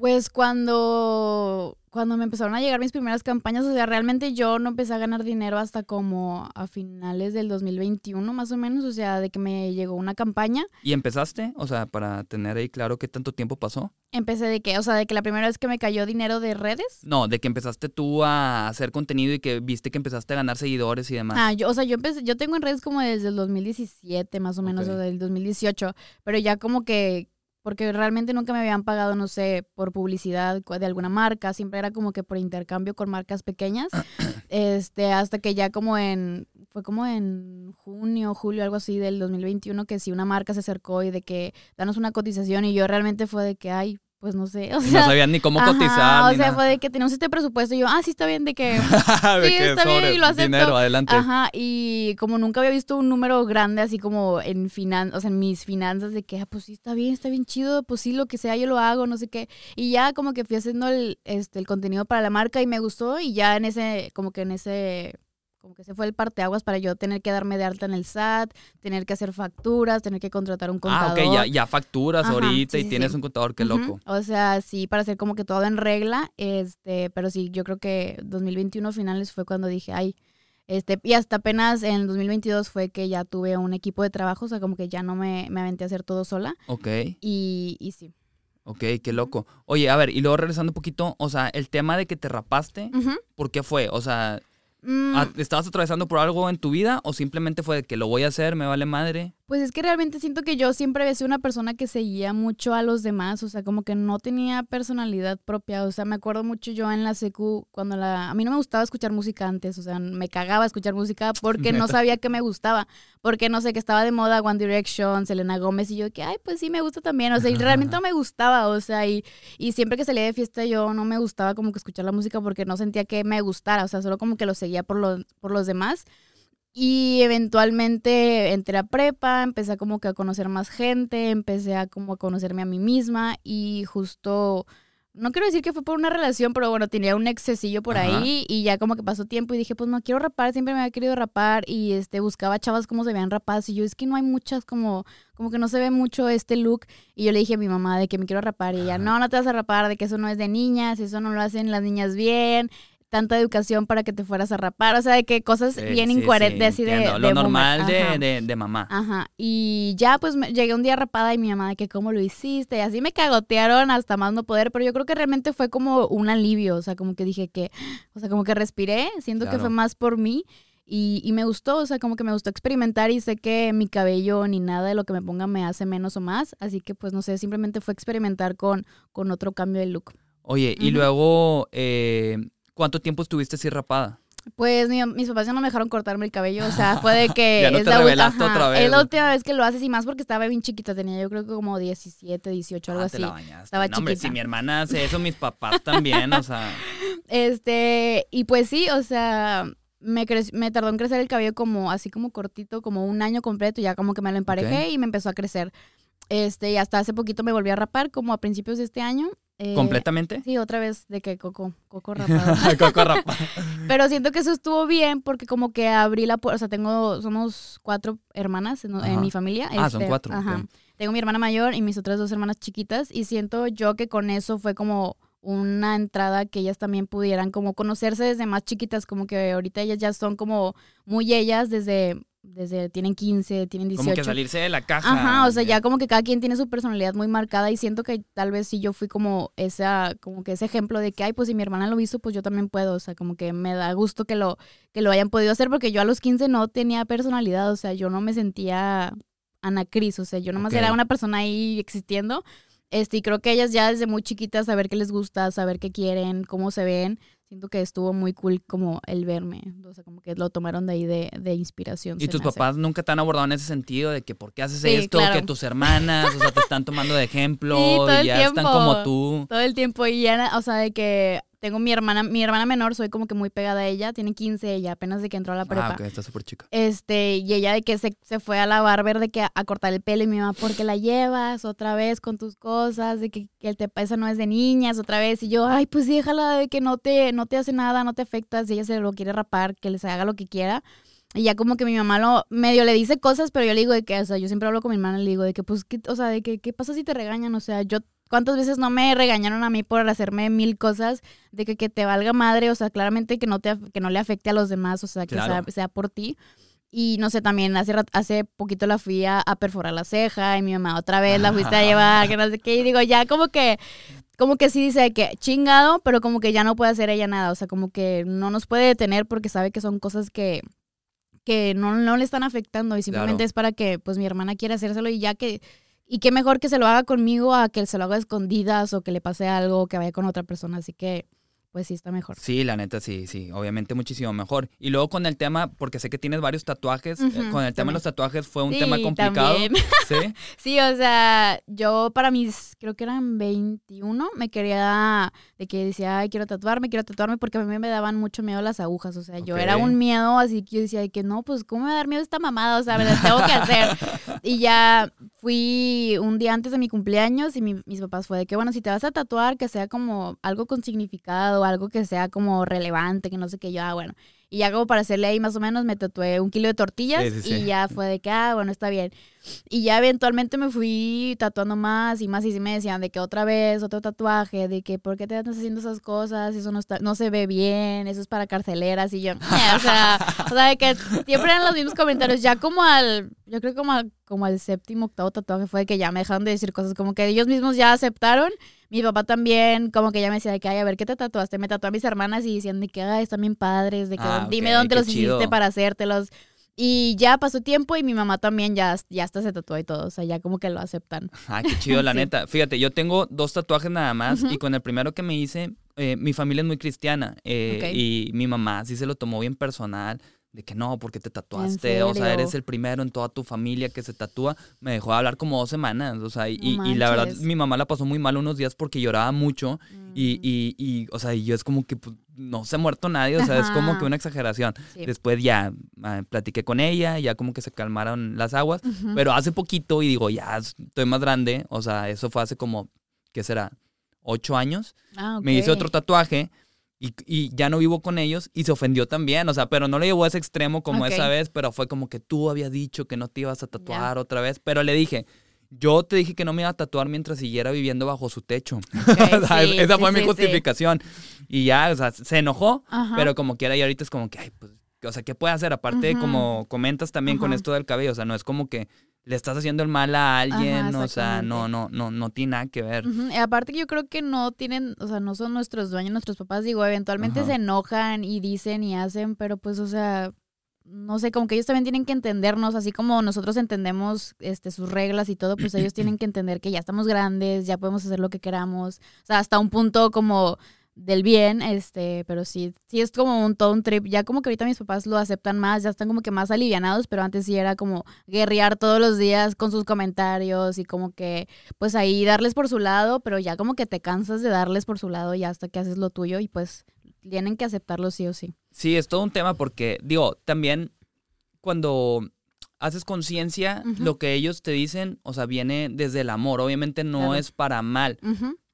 Pues cuando, cuando me empezaron a llegar mis primeras campañas, o sea, realmente yo no empecé a ganar dinero hasta como a finales del 2021 más o menos, o sea, de que me llegó una campaña. ¿Y empezaste? O sea, para tener ahí claro qué tanto tiempo pasó. Empecé de que, o sea, de que la primera vez que me cayó dinero de redes. No, de que empezaste tú a hacer contenido y que viste que empezaste a ganar seguidores y demás. Ah, yo, o sea, yo empecé, yo tengo en redes como desde el 2017 más o menos, Ok. o del 2018, pero ya como que, porque realmente nunca me habían pagado, no sé, por publicidad de alguna marca, siempre era como que por intercambio con marcas pequeñas, este, hasta que ya como en, fue como en junio, julio, algo así del 2021, que si una marca se acercó y de que danos una cotización y yo realmente fue de que, ay, pues no sé, o sea... no sabían ni cómo ajá, cotizar. o sea, nada. fue de que tenemos este presupuesto y yo, ah, sí, está bien, de que De sí, que está bien, y lo acepto. Dinero, adelante. Ajá, y como nunca había visto un número grande así como en finan o sea, en mis finanzas de que, ah, pues sí, está bien, está bien chido, pues sí, lo que sea, yo lo hago, no sé qué. Y ya como que fui haciendo el, este, el contenido para la marca y me gustó y ya en ese, como que en ese, como que ese fue el parteaguas para yo tener que darme de alta en el SAT, tener que hacer facturas, tener que contratar un Ah, contador. ok, ya, ya facturas Ajá, ahorita sí, y sí, tienes sí. un contador, qué loco. O sea, sí, para hacer como que todo en regla, este, pero sí, yo creo que 2021 finales fue cuando dije, ay, este, y hasta apenas en 2022 fue que ya tuve un equipo de trabajo, o sea, como que ya no me, me aventé a hacer todo sola, Ok, y, y sí. ok, qué loco. Oye, a ver, y luego regresando un poquito, o sea, el tema de que te rapaste. ¿por qué fue? O sea, Mm, ¿a- ¿estabas atravesando por algo en tu vida o simplemente fue de que lo voy a hacer, me vale madre? Pues es que realmente siento que yo siempre había sido una persona que seguía mucho a los demás, o sea, como que no tenía personalidad propia, o sea, me acuerdo mucho yo en la secu cuando la a mí no me gustaba escuchar música antes, o sea, me cagaba escuchar música porque no sabía que me gustaba, porque no sé, que estaba de moda One Direction, Selena Gómez y yo que ay, pues sí me gusta también, o sea, y realmente no me gustaba, o sea, y, y siempre que salía de fiesta yo no me gustaba como que escuchar la música porque no sentía que me gustara, o sea, solo como que lo seguía por los por los demás. Y eventualmente entré a prepa, empecé a como que a conocer más gente, empecé a como a conocerme a mí misma y justo, no quiero decir que fue por una relación, pero bueno, tenía un excessillo por Ajá. ahí y ya como que pasó tiempo y dije, pues no quiero rapar, siempre me había querido rapar y este buscaba chavas como se veían rapadas y yo es que no hay muchas como como que no se ve mucho este look y yo le dije a mi mamá de que me quiero rapar y ella, no, no te vas a rapar, de que eso no es de niñas, eso no lo hacen las niñas bien, tanta educación para que te fueras a rapar, o sea, de que cosas Sí, bien sí, incoherentes sí, así de, entiendo. de Lo normal de, de, de mamá. Ajá, y ya pues me- llegué un día rapada y mi mamá de que cómo lo hiciste, y así me cagotearon hasta más no poder, pero yo creo que realmente fue como un alivio, o sea, como que dije que, o sea, como que respiré, siento que fue más por mí y, y me gustó, o sea, como que me gustó experimentar y sé que mi cabello ni nada de lo que me ponga me hace menos o más, así que pues no sé, simplemente fue experimentar con, con otro cambio de look. Oye, y luego, eh, ¿cuánto tiempo estuviste así rapada? Pues mi- mis papás ya no me dejaron cortarme el cabello, o sea, fue de que Ya no es te la revelaste otra vez. Es la última vez que lo haces y más porque estaba bien chiquita, tenía yo creo que como 17, 18, algo Ah, te así. la bañaste. Estaba no, hombre, chiquita. si mi hermana hace eso, mis papás también, o sea. Este, y pues sí, o sea, me, cre- me tardó en crecer el cabello como así como cortito, como un año completo, ya como que me lo emparejé y me empezó a crecer. Este, y hasta hace poquito me volví a rapar, como a principios de este año. Eh, ¿Completamente? Sí, otra vez de que coco, coco rapado. Coco rapa. Pero siento que eso estuvo bien porque como que abrí la puerta, o sea, tengo, somos cuatro hermanas en, mi familia. Ah, son este, cuatro, Ajá. Tengo mi hermana mayor y mis otras dos hermanas chiquitas y siento yo que con eso fue como una entrada que ellas también pudieran como conocerse desde más chiquitas, como que ahorita ellas ya son como muy ellas desde, desde tienen 15, tienen 18. Como que salirse de la caja. Ajá, o sea, ya como que cada quien tiene su personalidad muy marcada y siento que tal vez si yo fui como esa, como que ese ejemplo de que, ay, pues si mi hermana lo hizo, pues yo también puedo, o sea, como que me da gusto que lo, que lo hayan podido hacer porque yo a los 15 no tenía personalidad, o sea, yo no me sentía Ana Cris, o sea, yo nomás era una persona ahí existiendo, este, y creo que ellas ya desde muy chiquitas saber qué les gusta, saber qué quieren, cómo se ven, siento que estuvo muy cool como el verme, o sea, como que lo tomaron de ahí de, de inspiración. ¿Y tus hace. papás nunca te han abordado en ese sentido de que por qué haces Sí, esto, claro. que tus hermanas, o sea, te están tomando de ejemplo Sí, todo y el ya están como tú? Todo el tiempo y ya, o sea, de que tengo mi hermana, mi hermana menor, soy como que muy pegada a ella, tiene 15 ella, apenas de que entró a la prepa. Ah, ok, está súper chica. Este, y ella de que se, se fue a la barber de que a, a cortar el pelo y mi mamá, ¿por qué la llevas otra vez con tus cosas? De que, que el te esa no es de niñas otra vez. Y yo, ay, pues déjala de que no te, no te hace nada, no te afecta, si ella se lo quiere rapar, que les haga lo que quiera. Y ya como que mi mamá lo medio le dice cosas, pero yo le digo de que, o sea, yo siempre hablo con mi hermana y le digo de que, pues, ¿qué, o sea, de que, ¿qué pasa si te regañan? O sea, yo, ¿cuántas veces no me regañaron a mí por hacerme mil cosas? De que, que te valga madre, o sea, claramente que no, te, que no le afecte a los demás, o sea, que Claro. sea, sea por ti. Y no sé, también hace, hace poquito la fui a, a perforar la ceja y mi mamá otra vez la fuiste a llevar, que no sé qué. Y digo, ya como que, como que sí dice que chingado, pero como que ya no puede hacer ella nada. O sea, como que no nos puede detener porque sabe que son cosas que, que no, no le están afectando y simplemente Claro. es para que pues mi hermana quiera hacérselo y ya que... Y qué mejor que se lo haga conmigo a que se lo haga a escondidas o que le pase algo que vaya con otra persona. Así que, pues sí, está mejor. Sí, la neta, sí, sí, obviamente muchísimo mejor. Y luego con el tema, porque sé que tienes varios tatuajes, eh, con el tema de los tatuajes fue un Sí, tema complicado. también. ¿Sí? Sí, o sea, yo para mis, creo que eran 21, me quería, de que decía, ay, quiero tatuarme, quiero tatuarme, porque a mí me daban mucho miedo las agujas, o sea, yo era un miedo, así que yo decía, de que no, pues, ¿cómo me va a dar miedo esta mamada? O sea, me las tengo que hacer. y ya fui un día antes de mi cumpleaños y mi- mis papás fue de que, bueno, si te vas a tatuar, que sea como algo con significado, algo que sea como relevante, que no sé qué, yo, ah, bueno. Y ya como para hacerle ahí más o menos, me tatué un kilo de tortillas Sí, sí, sí. y ya fue de que, ah, bueno, está bien. Y ya eventualmente me fui tatuando más y más y sí me decían de que otra vez, otro tatuaje, de que por qué te estás haciendo esas cosas, eso no está, no se ve bien, eso es para carceleras y yo, "Eh", o sea, o sea, de que siempre eran los mismos comentarios, ya como al, yo creo como al, como al séptimo, octavo tatuaje fue de que ya me dejaron de decir cosas, como que ellos mismos ya aceptaron, mi papá también, como que ya me decía de que, ay, a ver, ¿qué te tatuaste? Me tatué a mis hermanas y decían de que, ay, están bien padres, de que Ah, dime dónde los chido. hiciste para hacértelos. Y ya pasó tiempo y mi mamá también ya, ya hasta se tatuó y todo. O sea, ya como que lo aceptan. Ay, qué chido, la Sí. neta. Fíjate, yo tengo dos tatuajes nada más Ujú. y con el primero que me hice, eh, mi familia es muy cristiana eh, Ok. y mi mamá sí se lo tomó bien personal. De que no, porque te tatuaste, o sea, eres el primero en toda tu familia que se tatúa. Me dejó de hablar como dos semanas, o sea, y, No y la verdad, mi mamá la pasó muy mal unos días porque lloraba mucho y, Mm, y, y, o sea, y yo es como que pues, no se ha muerto nadie, o sea, es como Ajá. que una exageración. sí. Después ya ah, platiqué con ella, ya como que se calmaron las aguas, Ujú. pero hace poquito y digo, ya estoy más grande, o sea, eso fue hace como, ¿qué será? Ocho años. Ah, Me hice otro tatuaje y, y ya no vivo con ellos y se ofendió también, o sea, pero no le llevó a ese extremo como esa vez, pero fue como que tú habías dicho que no te ibas a tatuar otra vez, pero le dije, yo te dije que no me iba a tatuar mientras siguiera viviendo bajo su techo. O sea, sí, esa sí, fue mi sí, justificación. Y ya, o sea, se enojó, Ajá. pero como quiera y ahorita es como que, ay, pues, o sea, ¿qué puede hacer? Aparte, como comentas también con esto del cabello, o sea, no es como que le estás haciendo el mal a alguien, Ajá, o sea, no, no, no, no tiene nada que ver. Ujú, y aparte que yo creo que no tienen, o sea, no son nuestros dueños, nuestros papás, digo, eventualmente se enojan y dicen y hacen, pero pues, o sea, no sé, como que ellos también tienen que entendernos, así como nosotros entendemos este, sus reglas y todo, pues ellos tienen que entender que ya estamos grandes, ya podemos hacer lo que queramos, o sea, hasta un punto como del bien, este, pero sí, sí es como un todo un trip. Ya como que ahorita mis papás lo aceptan más, ya están como que más alivianados, pero antes sí era como guerrear todos los días con sus comentarios y como que, pues ahí darles por su lado, pero ya como que te cansas de darles por su lado y hasta que haces lo tuyo y pues tienen que aceptarlo sí o sí. Sí, es todo un tema porque, digo, también cuando haces conciencia, lo que ellos te dicen, o sea, viene desde el amor. Obviamente no es para mal,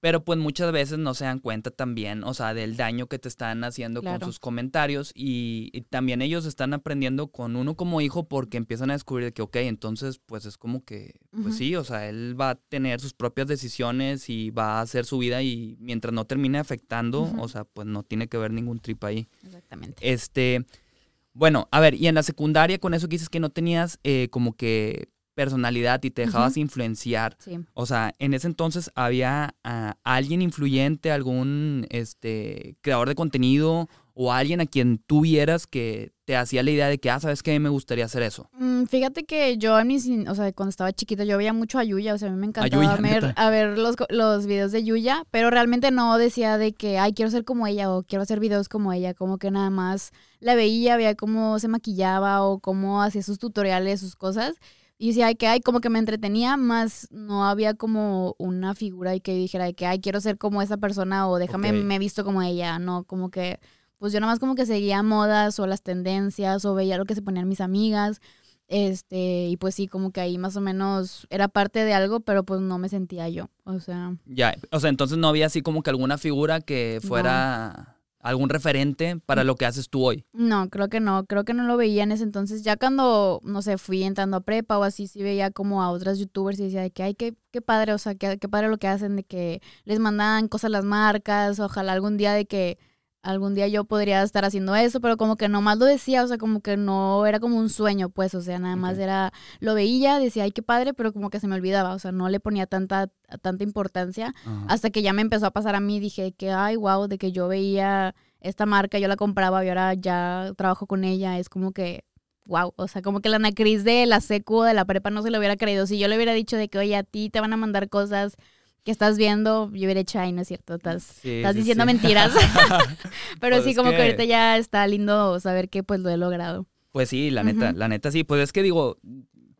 pero pues muchas veces no se dan cuenta también, o sea, del daño que te están haciendo con sus comentarios y, también ellos están aprendiendo con uno como hijo porque empiezan a descubrir que, ok, entonces pues es como que, pues sí, o sea, él va a tener sus propias decisiones y va a hacer su vida y mientras no termine afectando, o sea, pues no tiene que ver ningún trip ahí. Exactamente. Este, bueno, a ver, y en la secundaria con eso que dices que no tenías eh, como que personalidad y te dejabas influenciar. Sí. O sea, en ese entonces había ah, alguien influyente, algún este creador de contenido o alguien a quien tú vieras que te hacía la idea de que, ah, ¿sabes qué? Me gustaría hacer eso. Mm, fíjate que yo, en mis, o sea, cuando estaba chiquita, yo veía mucho a Yuya, o sea, a mí me encantaba ver, a ver los, los videos de Yuya, pero realmente no decía de que, ay, quiero ser como ella o quiero hacer videos como ella, como que nada más la veía, veía cómo se maquillaba o cómo hacía sus tutoriales, sus cosas. Y decía, ay, que ay, como que me entretenía, más no había como una figura y que dijera que, ay, quiero ser como esa persona o déjame, me he visto como ella, no, como que pues yo nada más como que seguía modas o las tendencias o veía lo que se ponían mis amigas. Este, y pues sí, como que ahí más o menos era parte de algo, pero pues no me sentía yo. O sea. Ya, o sea, entonces no había así como que alguna figura que fuera algún referente para lo que haces tú hoy. No, creo que no, creo que no lo veía en ese entonces. Ya cuando, no sé, fui entrando a prepa o así, sí veía como a otras youtubers y decía de que, ay, qué, qué padre, o sea, qué, qué padre lo que hacen, de que les mandan cosas a las marcas, ojalá algún día de que algún día yo podría estar haciendo eso, pero como que nomás lo decía, o sea, como que no era como un sueño, pues, o sea, nada más era, lo veía, decía, ay, qué padre, pero como que se me olvidaba, o sea, no le ponía tanta, tanta importancia, hasta que ya me empezó a pasar a mí, dije que, ay, wow, de que yo veía esta marca, yo la compraba y ahora ya trabajo con ella, es como que, wow, o sea, como que la Anacris de la secu de la prepa no se lo hubiera creído, si yo le hubiera dicho de que, oye, a ti te van a mandar cosas que estás viendo, yo hubiera hecho, ay, no es cierto, estás, estás diciendo mentiras. Pero pues sí, como que... ahorita ya está lindo saber que pues lo he logrado. Pues sí, la neta, la neta sí. Pues es que digo,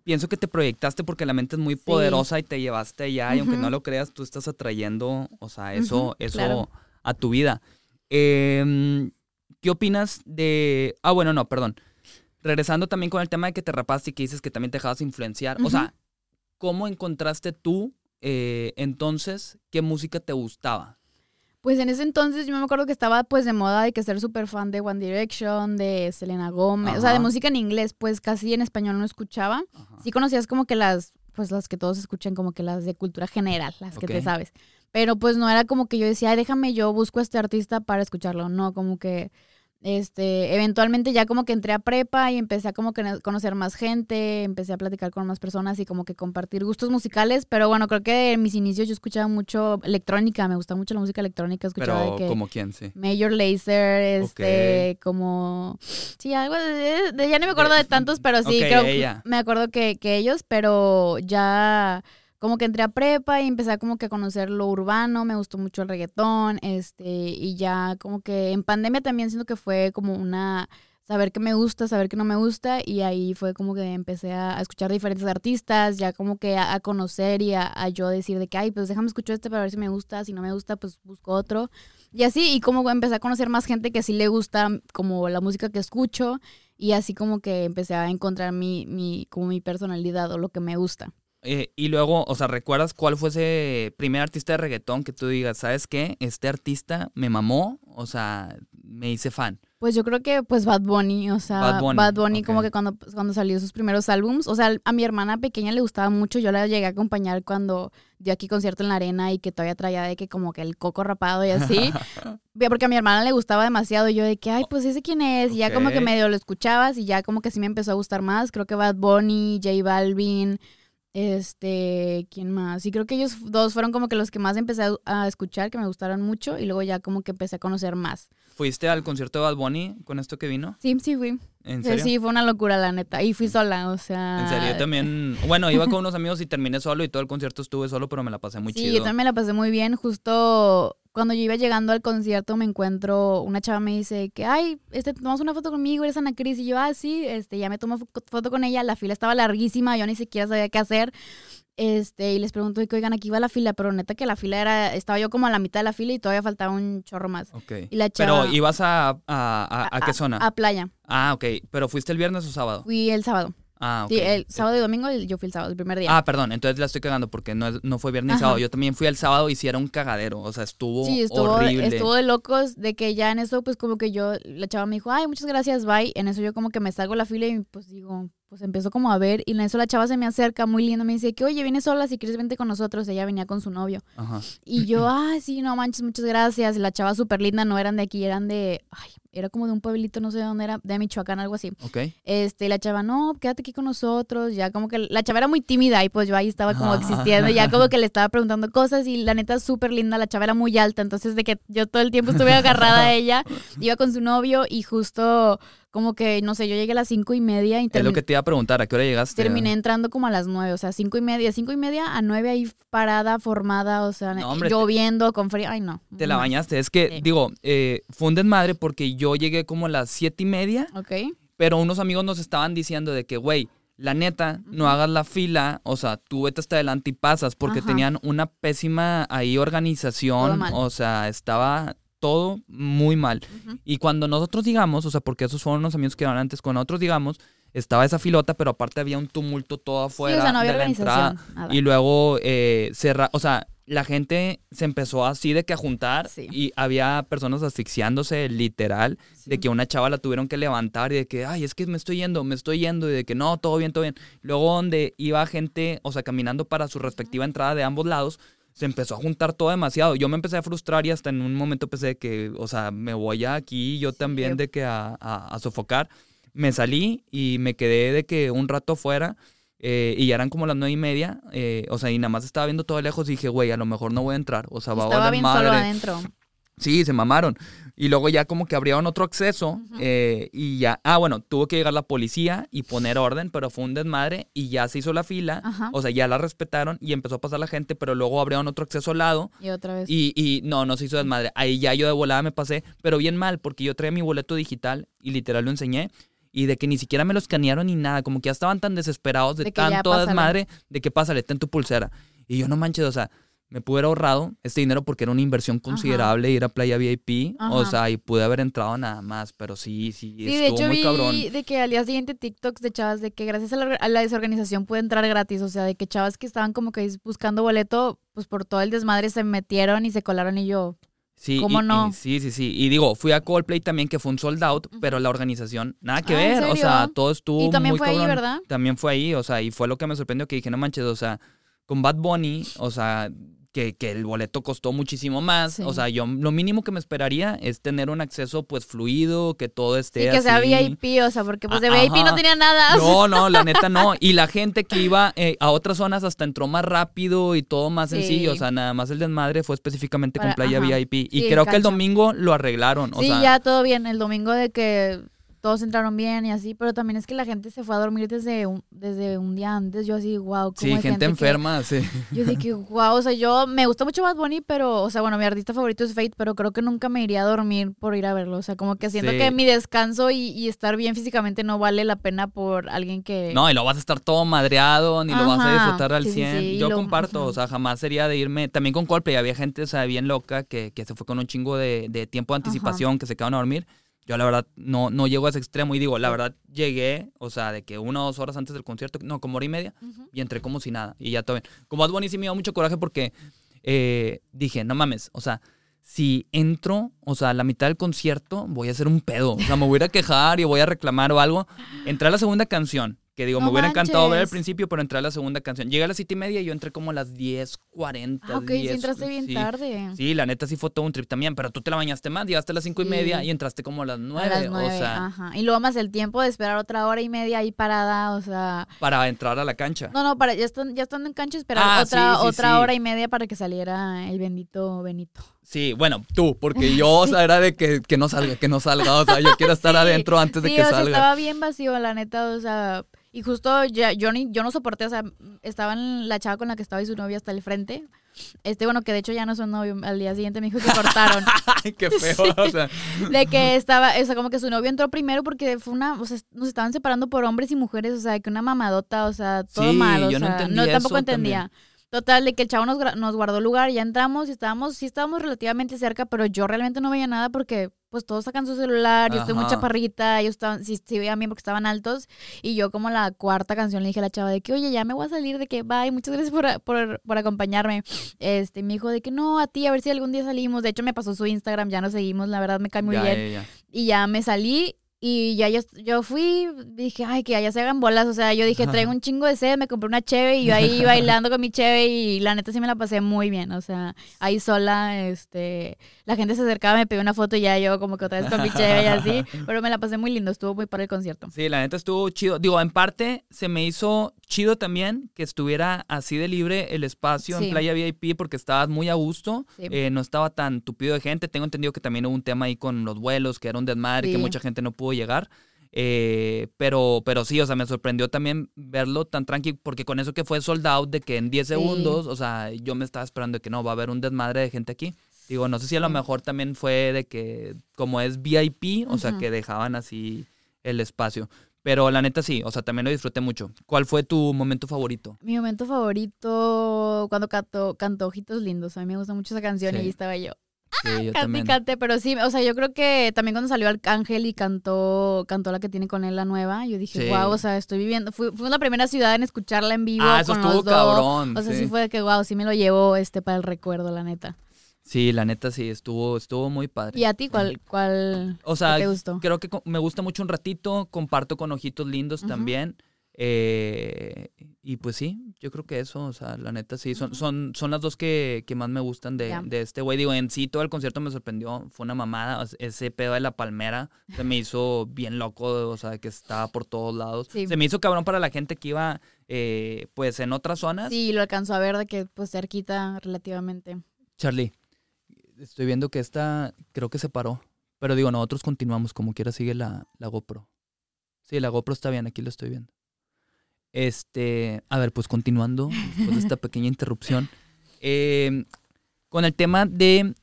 pienso que te proyectaste porque la mente es muy poderosa y te llevaste allá y aunque no lo creas, tú estás atrayendo, o sea, eso, eso a tu vida. Em, ¿Qué opinas de... Ah, bueno, no, perdón. Regresando también con el tema de que te rapaste y que dices que también te dejabas influenciar. O sea, ¿cómo encontraste tú eh, entonces, ¿qué música te gustaba? Pues en ese entonces yo me acuerdo que estaba pues de moda de que ser súper fan de One Direction, de Selena Gomez, o sea, de música en inglés, pues casi en español no escuchaba. Sí conocías como que las, pues las que todos escuchan, como que las de cultura general, las que te sabes. Pero pues no era como que yo decía, déjame, yo busco a este artista para escucharlo, no, como que este, eventualmente ya como que entré a prepa y empecé a como que conocer más gente, empecé a platicar con más personas y como que compartir gustos musicales, pero bueno, creo que en mis inicios yo escuchaba mucho electrónica, me gusta mucho la música electrónica, escuchaba pero, de que ¿como quién? Sí. Major Lazer, este, como sí, algo de, ya no me acuerdo de, tantos, pero sí, creo me acuerdo que, que ellos, pero ya como que entré a prepa y empecé a como que a conocer lo urbano, me gustó mucho el reggaetón, este, y ya como que en pandemia también siento que fue como una saber qué me gusta, saber qué no me gusta, y ahí fue como que empecé a, escuchar diferentes artistas, ya como que a, conocer y a, yo decir de que, ay, pues déjame escuchar este para ver si me gusta, si no me gusta, pues busco otro. Y así, y como empecé a conocer más gente que sí le gusta como la música que escucho, y así como que empecé a encontrar mi, mi, como mi personalidad o lo que me gusta. Eh, y luego, o sea, ¿recuerdas cuál fue ese primer artista de reggaetón que tú digas, ¿sabes qué? Este artista me mamó, o sea, me hice fan. Pues yo creo que pues Bad Bunny, o sea, Bad Bunny, como que cuando, cuando salió sus primeros álbums, o sea, a mi hermana pequeña le gustaba mucho, yo la llegué a acompañar cuando dio aquí concierto en la arena y que todavía traía de que como que el coco rapado y así, porque a mi hermana le gustaba demasiado, y yo de que, ay, pues ese quién es, y ya como que medio lo escuchabas y ya como que sí me empezó a gustar más, creo que Bad Bunny, J Balvin, este, ¿quién más? Y creo que ellos dos fueron como que los que más empecé a escuchar, que me gustaron mucho, y luego ya como que empecé a conocer más. ¿Fuiste al concierto de Bad Bunny con esto que vino? Sí, sí fui. ¿En serio? Sí, fue una locura, la neta. Y fui sola, o sea. En serio, yo también. Bueno, iba con unos amigos y terminé solo y todo el concierto estuve solo, pero me la pasé muy chido. Sí, yo también me la pasé muy bien. Justo cuando yo iba llegando al concierto me encuentro, una chava me dice que, ay, este, tomamos una foto conmigo, eres Ana Cris. Y yo, ah, sí, este, ya me tomo fo- foto con ella, la fila estaba larguísima, yo ni siquiera sabía qué hacer. Este, y les pregunto, que, oigan, aquí va la fila, pero neta que la fila era, estaba yo como a la mitad de la fila y todavía faltaba un chorro más. Ok. Y la chava... Pero ibas a, a, a, a qué zona? A playa. ah, ok. Pero fuiste el viernes o sábado. Fui el sábado. Ah, ok. Sí, el sábado y domingo yo fui el sábado, el primer día. Ah, perdón, entonces la estoy cagando porque no, es- no fue viernes y Ajá. sábado. Yo también fui el sábado y sí era un cagadero. O sea, estuvo, Sí, estuvo, horrible. estuvo de locos de que ya en eso, pues como que yo, la chava me dijo, ay, muchas gracias, bye. En eso yo como que me salgo de la fila y pues digo, pues empiezo como a ver. Y en eso la chava se me acerca muy linda, me dice que, oye, vienes sola, si quieres vente con nosotros. Ella venía con su novio. Ajá. Y yo, ah, sí, no manches, muchas gracias. La chava súper linda, no eran de aquí, eran de, ay, era como de un pueblito, no sé de dónde era, de Michoacán, algo así. Ok. Este, y la chava, no, quédate aquí con nosotros. Ya como que la chava era muy tímida y pues yo ahí estaba como Ah. existiendo. Ya como que le estaba preguntando cosas y la neta súper linda. La chava era muy alta. Entonces de que yo todo el tiempo estuve agarrada a ella. Iba con su novio y justo como que, no sé, yo llegué a las cinco y media y Es lo que te iba a preguntar. ¿A qué hora llegaste? terminé entrando como a las nueve. O sea, cinco y media, cinco y media a nueve ahí parada, formada. O sea, No, hombre, te- lloviendo, con frío. Ay, no. Te la no. bañaste. Es que, Sí. digo, eh, fue un desmadre porque yo llegué como a las siete y media, Ok. pero unos amigos nos estaban diciendo de que, güey, la neta, no hagas la fila, o sea, tú vete hasta adelante y pasas, porque Ajá. tenían una pésima ahí organización, o sea, estaba todo muy mal. Y cuando nosotros digamos, o sea, porque esos fueron los amigos que iban antes, cuando nosotros digamos, estaba esa filota, pero aparte había un tumulto todo Sí, afuera o sea, no había de la entrada. nada. Y luego eh, cerra, o sea, la gente se empezó así de que a juntar Sí. y había personas asfixiándose literal, de Sí. que una chava la tuvieron que levantar y de que, ay, es que me estoy yendo, me estoy yendo y de que no, todo bien, todo bien. Luego donde iba gente, o sea, caminando para su respectiva entrada de ambos lados, se empezó a juntar todo demasiado. Yo me empecé a frustrar y hasta en un momento pensé de que, o sea, me voy aquí yo también de que a, a- a sofocar. Me salí y me quedé de que un rato fuera eh, y ya eran como las nueve y media, eh, o sea, y nada más estaba viendo todo de lejos y dije, güey, a lo mejor no voy a entrar, o sea, va a bien madre. solo adentro. Sí, se mamaron. Y luego ya como que abrieron otro acceso eh, y ya, ah, bueno, tuvo que llegar la policía y poner orden, pero fue un desmadre y ya se hizo la fila, o sea, ya la respetaron y empezó a pasar la gente, pero luego abrieron otro acceso al lado Y otra vez. y, y no, no se hizo desmadre. Ahí ya yo de volada me pasé, pero bien mal, porque yo traía mi boleto digital y literal lo enseñé. Y de que ni siquiera me lo escanearon ni nada, como que ya estaban tan desesperados de, De tanto desmadre, de que pásale, ten tu pulsera. Y yo no manches, o sea, me pude haber ahorrado este dinero porque era una inversión considerable ir a Playa VIP, o Ajá. sea, y pude haber entrado nada más, pero sí, sí, Sí, de estuvo hecho muy vi cabrón. de que al día siguiente TikToks de chavas de que gracias a la, a la desorganización pude entrar gratis, o sea, de que chavas que estaban como que buscando boleto, pues por todo el desmadre se metieron y se colaron y yo, Sí, ¿Cómo y- y no? sí, sí, sí. Y digo, fui a Coldplay también, que fue un sold out, pero la organización, nada que Ah, ¿en ver. O sea, todo estuvo Y también muy fue ahí, cabrón. ¿verdad? También fue ahí, o sea, y fue lo que me sorprendió que dije, no manches, o sea, con Bad Bunny, o sea, que, que el boleto costó muchísimo más. Sí. O sea, yo lo mínimo que me esperaría es tener un acceso pues fluido, que todo esté y que sea así. VIP, o sea, porque pues de Ah, VIP no tenía nada. No, no, la neta no. Y la gente que iba eh, a otras zonas hasta entró más rápido y todo más Sí. sencillo. O sea, nada más el desmadre fue específicamente con Playa ajá. VIP. Y Sí, creo que el domingo lo arreglaron. O sí, sea, ya todo bien, el domingo de que todos entraron bien y así, pero también es que la gente se fue a dormir desde un, desde un día antes, yo así, wow, sí, gente, enferma, sí. Yo dije, wow, o sea, yo me gusta mucho Bad Bunny, pero, o sea, bueno, mi artista favorito es Fate, pero creo que nunca me iría a dormir por ir a verlo. O sea, como que siento Sí. que mi descanso y, y estar bien físicamente no vale la pena por alguien que... No, y lo vas a estar todo madreado, ni lo vas a disfrutar al Sí, sí, 100. sí, Yo lo- comparto, o sea, jamás sería de irme. También con Coldplay había gente, o sea, bien loca que, que se fue con un chingo de, de tiempo de anticipación, que se quedaron a dormir. Yo, la verdad, no, no llego a ese extremo y digo, la verdad, llegué, o sea, de que una o dos horas antes del concierto, no, como hora y media, y entré como si nada. Y ya todo bien. Como Bad Bunny sí me dio mucho coraje porque eh, dije, no mames, o sea, si entro, o sea, a la mitad del concierto, voy a hacer un pedo. O sea, me voy a ir a quejar y voy a reclamar o algo. Entré a la segunda canción, que digo, No me hubiera encantado ver al principio, pero entré a la segunda canción. Llegué a las siete y media y yo entré como a las 10.40. Ah, ok, sí 10, entraste bien sí. tarde. Sí, la neta sí fue todo un trip también, pero tú te la bañaste más, llegaste a las cinco y media y entraste como a las A nueve. las o sea, ajá. Y luego más el tiempo de esperar otra hora y media ahí parada, o sea... para entrar a la cancha. No, no, para ya, están, ya estando en cancha esperar Ah, otra, sí, otra hora y media para que saliera el bendito Benito. Sí, bueno, tú, porque yo, o sea, era de que, que no salga, que no salga, o sea, yo quiero estar Sí, adentro antes de que o sea, salga. estaba bien vacío, la neta, o sea, y justo ya, yo, ni, yo no soporté, o sea, estaban la chava con la que estaba y su novia hasta el frente. Este, bueno, que de hecho ya no son novio, al día siguiente me dijo que cortaron. Ay, qué feo, o sea. De que estaba, o sea, como que su novio entró primero porque fue una, o sea, nos estaban separando por hombres y mujeres, o sea, que una mamadota, o sea, todo mal, o yo no sea, entendí tampoco eso entendía. Total, de que el chavo nos, nos guardó lugar, ya entramos y estábamos, sí estábamos relativamente cerca, pero yo realmente no veía nada porque pues todos sacan su celular, yo estoy muy chaparrita, ellos estaban, sí, sí veían bien porque estaban altos, y yo como la cuarta canción le dije a la chava de que, oye, ya me voy a salir, de que, bye, muchas gracias por, por, por acompañarme. Este, me dijo de que no, a ti, a ver si algún día salimos, de hecho me pasó su Instagram, ya nos seguimos, la verdad me cae muy ya, bien. ya, ya. Y ya me salí y ya yo, yo fui, dije, ay, que allá se hagan bolas. O sea, yo dije, traigo un chingo de sed, me compré una cheve y yo ahí bailando con mi cheve y la neta sí me la pasé muy bien. O sea, ahí sola, este, la gente se acercaba, me pidió una foto y ya yo como que otra vez con mi cheve y así. Pero me la pasé muy lindo, estuvo muy para el concierto. Sí, la neta estuvo chido. Digo, en parte se me hizo chido también que estuviera así de libre el espacio Sí. en Playa VIP porque estabas muy a gusto, Sí. eh, no estaba tan tupido de gente. Tengo entendido que también hubo un tema ahí con los vuelos, que era un desmadre, que Sí. mucha gente no pudo llegar. Eh, pero, pero sí, o sea, me sorprendió también verlo tan tranquilo, porque con eso que fue sold out de que en 10 Sí. segundos, o sea, yo me estaba esperando de que no, va a haber un desmadre de gente aquí. Digo, no sé si a lo mejor también fue de que, como es VIP, o sea, que dejaban así el espacio. Pero la neta sí, o sea, también lo disfruté mucho. ¿Cuál fue tu momento favorito? Mi momento favorito cuando cantó, cantó Ojitos Lindos. A mí me gusta mucho esa canción y ahí estaba yo. Sí, yo Cante cante, pero sí, o sea, yo creo que también cuando salió Arcángel y cantó, cantó la que tiene con él, la nueva, yo dije, Sí. wow, o sea, estoy viviendo, fui, fui la primera ciudad en escucharla en vivo Ah, eso con estuvo los dos. cabrón. O sea, sí. sí. fue de que, wow, sí me lo llevo este para el recuerdo, la neta. Sí, la neta sí, estuvo, estuvo muy padre. ¿Y a ti cuál, cuál O sea, te gustó? creo que me gusta mucho un ratito, comparto con Ojitos Lindos también. eh, y pues sí, yo creo que eso, o sea, la neta sí, son, son, son las dos que, que más me gustan de, de este güey. Digo, en sí todo el concierto me sorprendió, fue una mamada, ese pedo de la palmera se me hizo bien loco, o sea, que estaba por todos lados. Sí. Se me hizo cabrón para la gente que iba, eh, pues, en otras zonas. Sí, lo alcanzó a ver de que, pues, cerquita relativamente. Charlie, estoy viendo que esta creo que se paró. Pero digo, nosotros continuamos, como quiera sigue la, la GoPro. Sí, la GoPro está bien, aquí lo estoy viendo. Este, a ver, pues continuando, después de esta pequeña interrupción. eh, con el tema de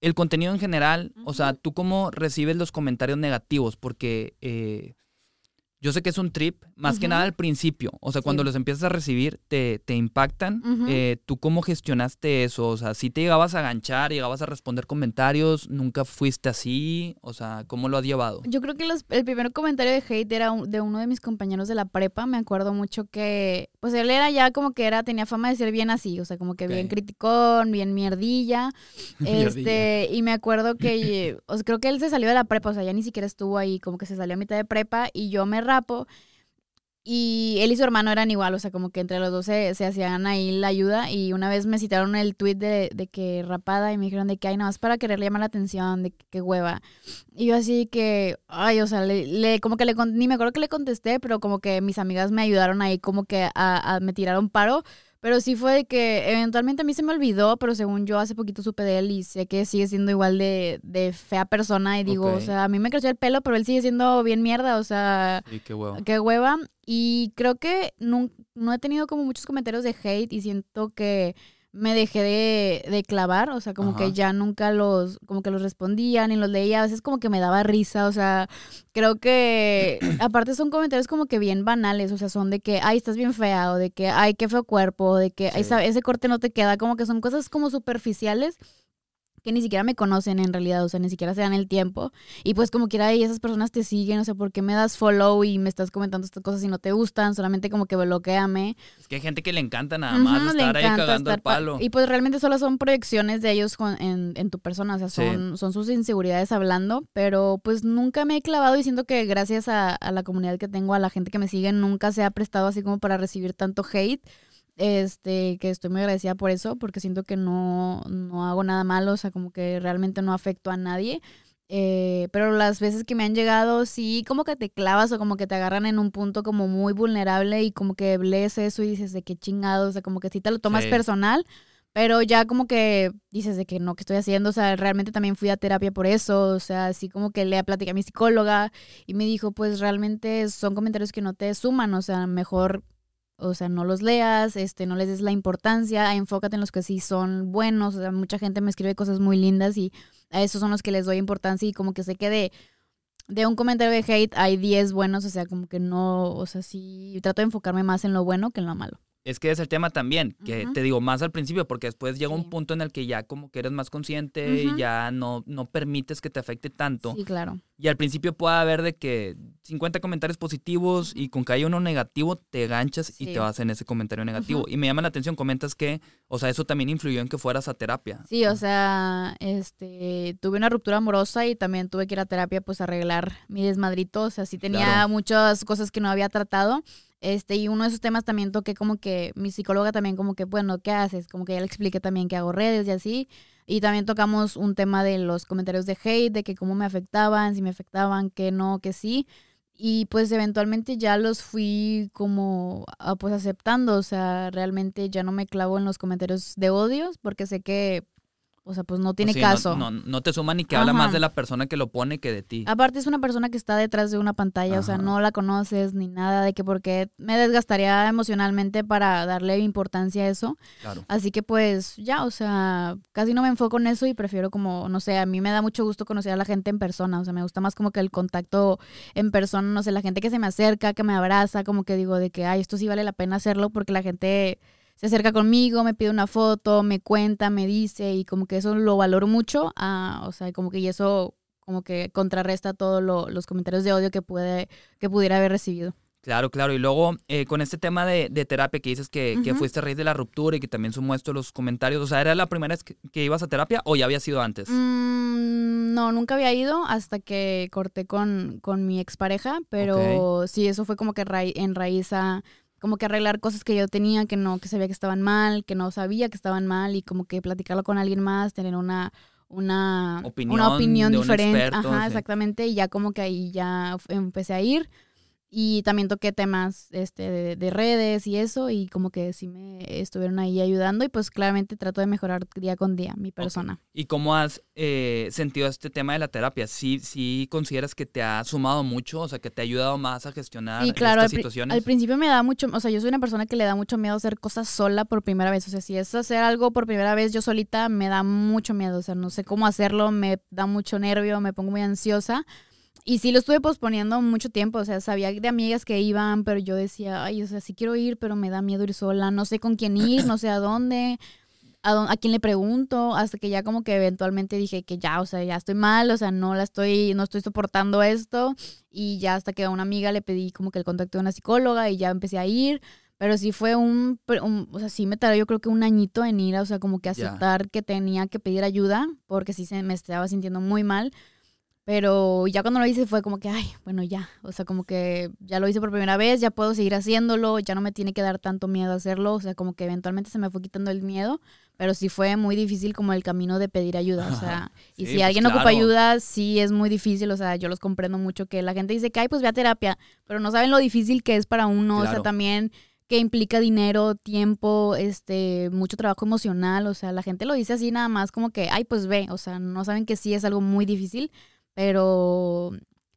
el contenido en general, o sea, ¿tú cómo recibes los comentarios negativos? Porque eh, yo sé que es un trip, más que nada al principio. O sea, Sí. cuando los empiezas a recibir, te, te impactan. Eh, ¿Tú cómo gestionaste eso? O sea, si te llegabas a ganchar, llegabas a responder comentarios, nunca fuiste así? O sea, ¿cómo lo has llevado? Yo creo que los- el primer comentario de hate era un- de uno de mis compañeros de la prepa. Me acuerdo mucho que, pues él era ya como que era, tenía fama de ser bien así, o sea, como que bien Ok. criticón, bien mierdilla. este, y me acuerdo que, o sea, creo que él se salió de la prepa, o sea, ya ni siquiera estuvo ahí, como que se salió a mitad de prepa y yo me rapo. Y él y su hermano eran igual, o sea, como que entre los dos se, se hacían ahí la ayuda. Y una vez me citaron el tweet de, de que rapada y me dijeron de que, ay, nada más para quererle llamar la atención, de que, hueva. Y yo así que, ay, o sea, le, como que le, ni me acuerdo que le contesté, pero como que mis amigas me ayudaron ahí, como que a- me tiraron paro. Pero sí fue de que eventualmente a mí se me olvidó, pero según yo hace poquito supe de él y sé que sigue siendo igual de, de fea persona. Y digo, o sea, a mí me creció el pelo, pero él sigue siendo bien mierda, o sea, Sí, qué huevo. qué hueva. Y creo que nun- no, he tenido como muchos comentarios de hate y siento que me dejé de, de clavar, o sea, como Ajá. que ya nunca los, como que los respondía ni los leía, a veces como que me daba risa, o sea, creo que aparte son comentarios como que bien banales, o sea, son de que, ay, estás bien fea, o de que, ay, qué feo cuerpo, o de que, "Ay, Sí. esa- ese corte no te queda, como que son cosas como superficiales que ni siquiera me conocen en realidad, o sea, ni siquiera se dan el tiempo. Y pues como quiera, y esas personas te siguen, o sea, ¿por qué me das follow y me estás comentando estas cosas y no te gustan? Solamente como que bloqueame. Es que hay gente que le encanta nada más Ujú, le estar ahí cagando el estar pa- palo. Y pues realmente solo son proyecciones de ellos con- en, en tu persona, o sea, Sí. son, son sus inseguridades hablando, pero pues nunca me he clavado y siento que gracias a, a la comunidad que tengo, a la gente que me sigue, nunca se ha prestado así como para recibir tanto hate. Este, que estoy muy agradecida por eso, porque siento que no, no hago nada malo, o sea, como que realmente no afecto a nadie. Eh, pero las veces que me han llegado, sí, como que te clavas o como que te agarran en un punto como muy vulnerable y como que lees eso y dices de qué chingados, o sea, como que sí te lo tomas Sí. personal, Pero ya como que dices de que no, ¿qué estoy haciendo? O sea, realmente también fui a terapia por eso. O sea, así como que le platicé a mi psicóloga y me dijo, pues realmente son comentarios que no te suman. O sea, mejor, o sea, no los leas, este, no les des la importancia, enfócate en los que sí son buenos. O sea, mucha gente me escribe cosas muy lindas y a esos son los que les doy importancia y como que sé que de, de un comentario de hate hay 10 buenos. O sea, como que no, o sea, sí, trato de enfocarme más en lo bueno que en lo malo. Es que es el tema también, que te digo más al principio, porque después llega un punto en el que ya como que eres más consciente y ya no, no permites que te afecte tanto. Sí, claro. Y al principio puede haber de que 50 comentarios positivos y con que haya uno negativo te ganchas y te vas en ese comentario negativo. Y me llama la atención, comentas que, o sea, eso también influyó en que fueras a terapia. Sí, o sea, este, tuve una ruptura amorosa y también tuve que ir a terapia pues a arreglar mi desmadrito, o sea, sí tenía Claro. muchas cosas que no había tratado. Este, y uno de esos temas también toqué como que mi psicóloga también como que, bueno, ¿qué haces? Como que ya le expliqué también que hago redes y así. Y también tocamos un tema de los comentarios de hate, de que cómo me afectaban, si me afectaban, que no, que sí. Y pues eventualmente ya los fui como ah, pues aceptando, o sea, realmente ya no me clavo en los comentarios de odios porque sé que, o sea, pues no tiene Sí, no- caso. No, no te suma ni que habla más Ajá. de la persona que lo pone que de ti. Aparte es una persona que está detrás de una pantalla, o sea, Ajá. no la conoces ni nada de que porque me desgastaría emocionalmente para darle importancia a eso. Claro. Así que pues ya, o sea, casi no me enfoco en eso y prefiero como, no sé, a mí me da mucho gusto conocer a la gente en persona, o sea, me gusta más como que el contacto en persona, no sé, la gente que se me acerca, que me abraza, como que digo de que, ay, esto sí vale la pena hacerlo porque la gente se acerca conmigo, me pide una foto, me cuenta, me dice y como que eso lo valoro mucho, ah, o sea, como que y eso como que contrarresta todos los comentarios de odio que puede que pudiera haber recibido. Claro, claro. Y luego, eh, con este tema de, de terapia que dices que, que fuiste a raíz de la ruptura y que también sumó esto los comentarios, o sea, ¿era la primera vez que, que ibas a terapia o ya había sido antes? Mm, no, nunca había ido hasta que corté con, con mi expareja, pero sí, eso fue como que raí- en raíz a como que arreglar cosas que yo tenía, que no, que sabía que estaban mal, que no sabía que estaban mal y como que platicarlo con alguien más, tener una una Opinión una opinión diferente, experto, ajá, sí. exactamente, y ya como que ahí ya empecé a ir y también toqué temas este de, de redes y eso y como que sí me estuvieron ahí ayudando y pues claramente trato de mejorar día con día mi persona. ¿Y cómo has eh, sentido este tema de la terapia? ¿Sí, ¿Sí consideras que te ha sumado mucho? O sea, que te ha ayudado más a gestionar Sí, claro, estas al, situaciones. al principio me da mucho, o sea, yo soy una persona que le da mucho miedo hacer cosas sola por primera vez, o sea, si es hacer algo por primera vez yo solita, me da mucho miedo, o sea, no sé cómo hacerlo, me da mucho nervio, me pongo muy ansiosa. Y sí lo estuve posponiendo mucho tiempo, o sea, sabía de amigas que iban, pero yo decía, ay, o sea, sí quiero ir, pero me da miedo ir sola, no sé con quién ir, no sé a dónde, a, dó- a quién le pregunto, hasta que ya como que eventualmente dije que ya, o sea, ya estoy mal, o sea, no la estoy, no estoy soportando esto, y ya hasta que a una amiga le pedí como que el contacto de una psicóloga y ya empecé a ir, pero sí fue un, un- o sea, sí me tardó yo creo que un añito en ir, o sea, como que aceptar que tenía que pedir ayuda, porque sí se me estaba sintiendo muy mal. Pero ya cuando lo hice fue como que, ay, bueno, ya. O sea, como que ya lo hice por primera vez, ya puedo seguir haciéndolo, ya no me tiene que dar tanto miedo hacerlo. O sea, como que eventualmente se me fue quitando el miedo, pero sí fue muy difícil como el camino de pedir ayuda. O sea, y Sí, si pues alguien ocupa ayuda, sí es muy difícil. O sea, yo los comprendo mucho que la gente dice que, ay, pues ve a terapia, pero no saben lo difícil que es para uno. O sea, también que implica dinero, tiempo, este, mucho trabajo emocional. O sea, la gente lo dice así nada más como que, ay, pues ve. O sea, no saben que sí es algo muy difícil, pero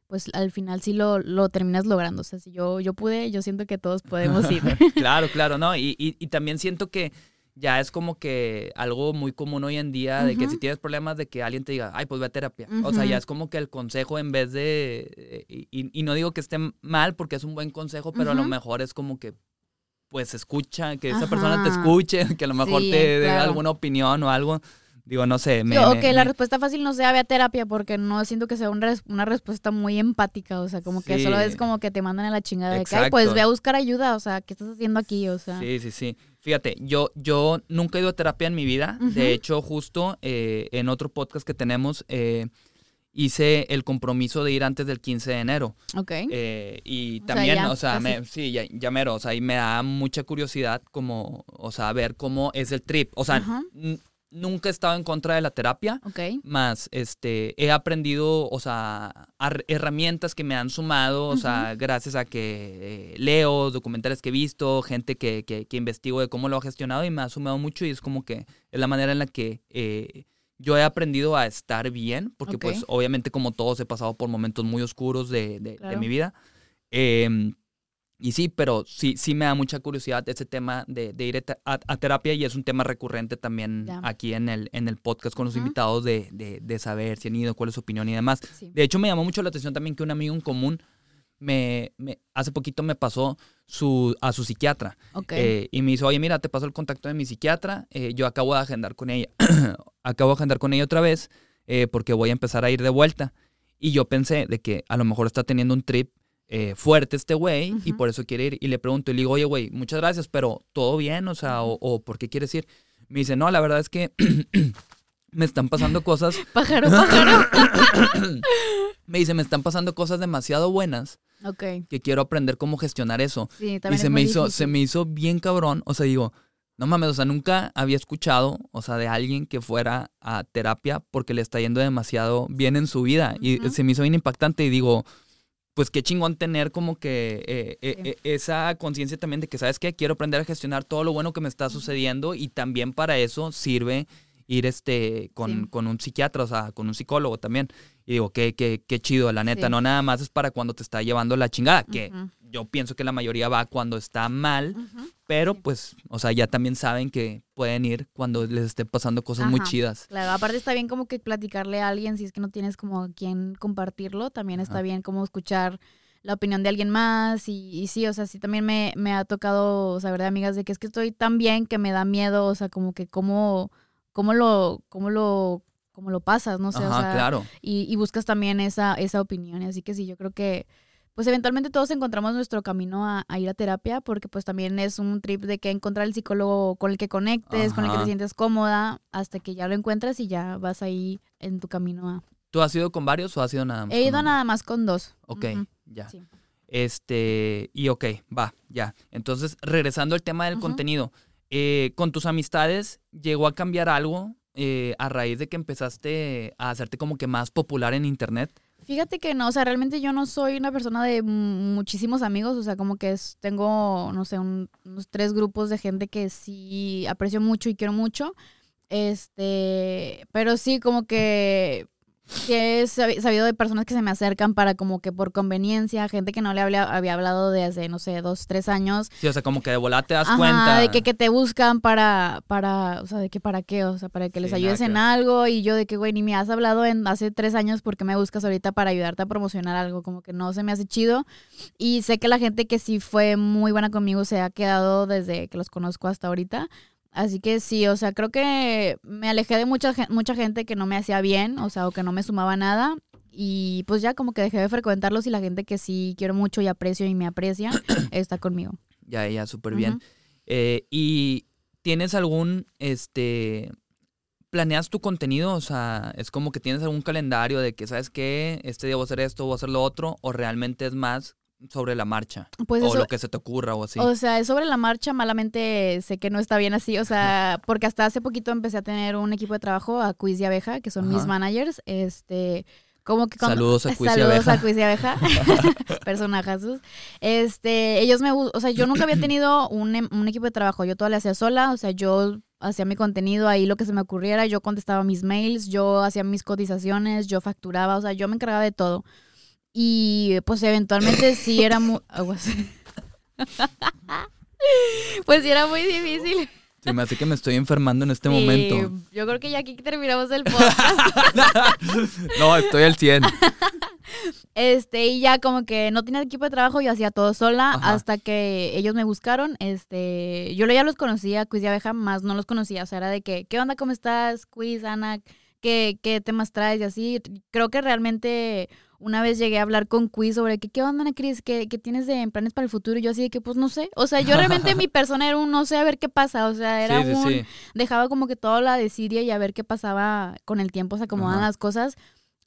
pues al final sí lo, lo terminas logrando. O sea, si yo, yo pude, yo siento que todos podemos ir. claro, claro, ¿no? Y, y- y también siento que ya es como que algo muy común hoy en día de que si tienes problemas de que alguien te diga, ay, pues ve a terapia. O sea, ya es como que el consejo en vez de... Y, y- no digo que esté mal porque es un buen consejo, pero a lo mejor es como que pues escucha, que esa persona te escuche, que a lo mejor Sí, te dé claro. alguna opinión o algo. Digo, no sé. Me, Yo, me- ok, la respuesta fácil no sea ve a terapia porque no siento que sea una, res- una respuesta muy empática, o sea, como que solo es como que te mandan a la chingada de que, pues ve a buscar ayuda, o sea, ¿qué estás haciendo aquí? O sea, Sí, sí, sí. Fíjate, yo, yo nunca he ido a terapia en mi vida. De hecho, justo eh, en otro podcast que tenemos, eh, hice el compromiso de ir antes del 15 de enero. ok. Eh, y O sea, también, ya, o sea, me- sí, ya, ya mero, o sea, y me da mucha curiosidad como, o sea, ver cómo es el trip. O sea, nunca he estado en contra de la terapia, Ok. más este, he aprendido, o sea, herramientas que me han sumado, o sea, gracias a que eh, leo, documentales que he visto, gente que, que, que investigo de cómo lo ha gestionado y me ha sumado mucho y es como que es la manera en la que eh, yo he aprendido a estar bien, porque pues obviamente como todos he pasado por momentos muy oscuros de, de- de mi vida. Em, y sí, pero sí, sí me da mucha curiosidad ese tema de, de ir a, te- a- a terapia y es un tema recurrente también aquí en el, en el podcast con los invitados de, de- de saber si han ido, cuál es su opinión y demás. Sí. De hecho, me llamó mucho la atención también que un amigo en común me, me- hace poquito me pasó su, a su psiquiatra eh, y me dice, oye, mira, te paso el contacto de mi psiquiatra, eh, yo acabo de agendar con ella, acabo de agendar con ella otra vez eh, porque voy a empezar a ir de vuelta. Y yo pensé de que a lo mejor está teniendo un trip eh, fuerte este güey y Ujú. por eso quiere ir. Y le pregunto y le digo, oye, güey, muchas gracias, pero ¿todo bien? O sea, o, o ¿por qué quieres ir? Me dice, no, la verdad es que me están pasando cosas, Pájaro, pájaro. me dice, me están pasando cosas demasiado buenas ok. que quiero aprender cómo gestionar eso. Sí, Y también se es me hizo, se me hizo bien cabrón. O sea, digo, no mames, o sea, nunca había escuchado, o sea, de alguien que fuera a terapia porque le está yendo demasiado bien en su vida. Y Ujú. se me hizo bien impactante y digo, pues qué chingón tener como que eh, eh, Sí. eh, esa conciencia también de que, ¿sabes qué? Quiero aprender a gestionar todo lo bueno que me está sucediendo y también para eso sirve ir este con, Sí. con un psiquiatra, o sea, con un psicólogo también. Y digo, qué, qué, qué chido, la neta, Sí. no nada más es para cuando te está llevando la chingada, que. Yo pienso que la mayoría va cuando está mal, pero pues, o sea, ya también saben que pueden ir cuando les esté pasando cosas muy chidas. Claro, aparte está bien como que platicarle a alguien si es que no tienes como a quien compartirlo, también está Ajá. bien como escuchar la opinión de alguien más y, y sí, o sea, sí también me, me ha tocado saber de amigas de que es que estoy tan bien que me da miedo, o sea, como que cómo, cómo lo, cómo lo, cómo lo pasas, no sé, Ajá, o sea, claro. y, y buscas también esa, esa opinión. Así que sí, yo creo que pues eventualmente todos encontramos nuestro camino a, a ir a terapia porque pues también es un trip de que encontrar el psicólogo con el que conectes, con el que te sientes cómoda, hasta que ya lo encuentras y ya vas ahí en tu camino a... ¿Tú has ido con varios o has ido nada más? He ido uno? nada más con dos. Ok, ya. sí. Este, y ok, va, ya. Entonces, regresando al tema del contenido, eh, con tus amistades, ¿llegó a cambiar algo eh, a raíz de que empezaste a hacerte como que más popular en internet? Fíjate que no, o sea, realmente yo no soy una persona de mu- muchísimos amigos, o sea, como que es- tengo, no sé, un- unos tres grupos de gente que sí aprecio mucho y quiero mucho, este, pero sí, como que sí he sabi- sabido de personas que se me acercan para como que por conveniencia, gente que no le había, había hablado de hace, no sé, dos, tres años, Sí, o sea, como que de volada te das Ajá, cuenta. de que, que te buscan para, para, o sea, de que para qué, o sea, para que les Sí, ayudes nada en que algo. Y yo de que, güey, ni me has hablado en hace tres años porque me buscas ahorita para ayudarte a promocionar algo, como que no se me hace chido. Y sé que la gente que sí fue muy buena conmigo se ha quedado desde que los conozco hasta ahorita. Así que sí, o sea, creo que me alejé de mucha, mucha gente que no me hacía bien, o sea, o que no me sumaba nada. Y pues ya como que dejé de frecuentarlos y la gente que sí quiero mucho y aprecio y me aprecia está conmigo. Ya, ya, súper bien. Eh, ¿Y tienes algún, este, planeas tu contenido? O sea, es como que tienes algún calendario de que, ¿sabes qué? Este día voy a hacer esto, voy a hacer lo otro, o realmente es más sobre la marcha, Pues o eso, lo que se te ocurra o así. O sea, es sobre la marcha, malamente sé que no está bien así, o sea, porque hasta hace poquito empecé a tener un equipo de trabajo, a Quiz y Abeja, que son mis managers, este, como que cuando- Saludos a Quiz y Saludos Abeja. a Quiz y Abeja, personajazos. Este, ellos me, o sea, yo nunca había tenido un, em- un equipo de trabajo, yo todo lo hacía sola, o sea, yo hacía mi contenido ahí, lo que se me ocurriera, yo contestaba mis mails, yo hacía mis cotizaciones, yo facturaba, o sea, yo me encargaba de todo. Y pues eventualmente sí era muy... pues sí era muy difícil. Se me hace que me estoy enfermando en este Sí, momento. Yo creo que ya aquí terminamos el podcast. no, estoy al 100. Este, y ya como que no tenía equipo de trabajo, yo hacía todo sola Ajá. hasta que ellos me buscaron. Este, yo ya los conocía, Quiz y Abeja, más no los conocía. O sea, era de que, ¿qué onda? ¿Cómo estás? Quiz, Ana, ¿qué, qué temas traes? Y así. Creo que realmente una vez llegué a hablar con Quiz sobre que, ¿qué onda, Ana Cris? ¿Qué, qué tienes de planes para el futuro? Y yo así de que, pues no sé. O sea, yo realmente mi persona era un no sé a ver qué pasa. O sea, era sí, sí, un sí. dejaba como que todo la desidia y a ver qué pasaba con el tiempo, se acomodan Ajá. las cosas.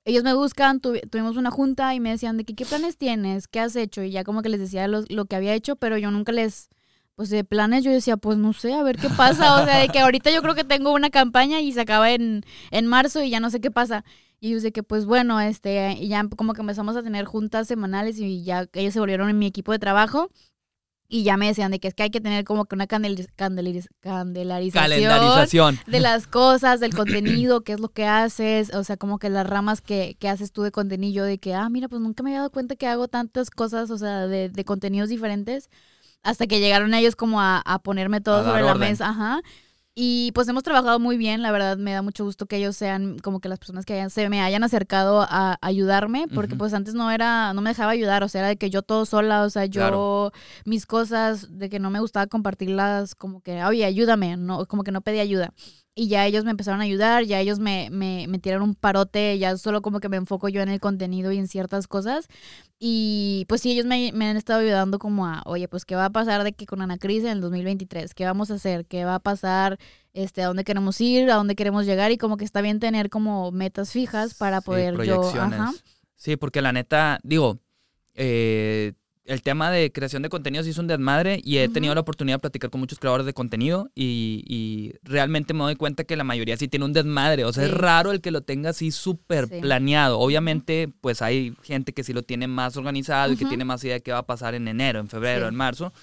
Ellos me buscan, tuvi- tuvimos una junta y me decían de que qué planes tienes, qué has hecho y ya como que les decía lo, lo que había hecho, pero yo nunca les pues de planes yo decía, pues no sé, a ver qué pasa. O sea, de que ahorita yo creo que tengo una campaña y se acaba en, en marzo y ya no sé qué pasa. Y yo de que, pues bueno, este, y ya como que empezamos a tener juntas semanales y ya ellos se volvieron en mi equipo de trabajo. Y ya me decían de que es que hay que tener como que una candel, candeliz- candelarización Calendarización. de las cosas, del contenido, qué es lo que haces, o sea, como que las ramas que, que haces tú de contenido, de que, ah, mira, pues nunca me había dado cuenta que hago tantas cosas, o sea, de, de contenidos diferentes, hasta que llegaron ellos como a, a ponerme todo A sobre la mesa, ajá. Y pues hemos trabajado muy bien, la verdad me da mucho gusto que ellos sean como que las personas que hayan- se me hayan acercado a ayudarme, porque pues antes no era, no me dejaba ayudar, o sea, era de que yo todo sola, o sea, yo Claro. mis cosas, de que no me gustaba compartirlas, como que, oye, ayúdame, no, como que no pedía ayuda. Y ya ellos me empezaron a ayudar, ya ellos me, me, me tiraron un parote, ya solo como que me enfoco yo en el contenido y en ciertas cosas. Y pues sí, ellos me, me han estado ayudando como a, oye, pues qué va a pasar de que con Ana Cris en el 2023, qué vamos a hacer, qué va a pasar, este, a dónde queremos ir, a dónde queremos llegar y como que está bien tener como metas fijas para Sí, poder yo, proyecciones. ajá, Sí, porque la neta, digo, eh, el tema de creación de contenido sí es un desmadre y he tenido la oportunidad de platicar con muchos creadores de contenido y, y realmente me doy cuenta que la mayoría sí tiene un desmadre. O sea, es raro el que lo tenga así súper Sí. planeado. Obviamente, pues hay gente que sí lo tiene más organizado y que tiene más idea de qué va a pasar en enero, en febrero, Sí. en marzo.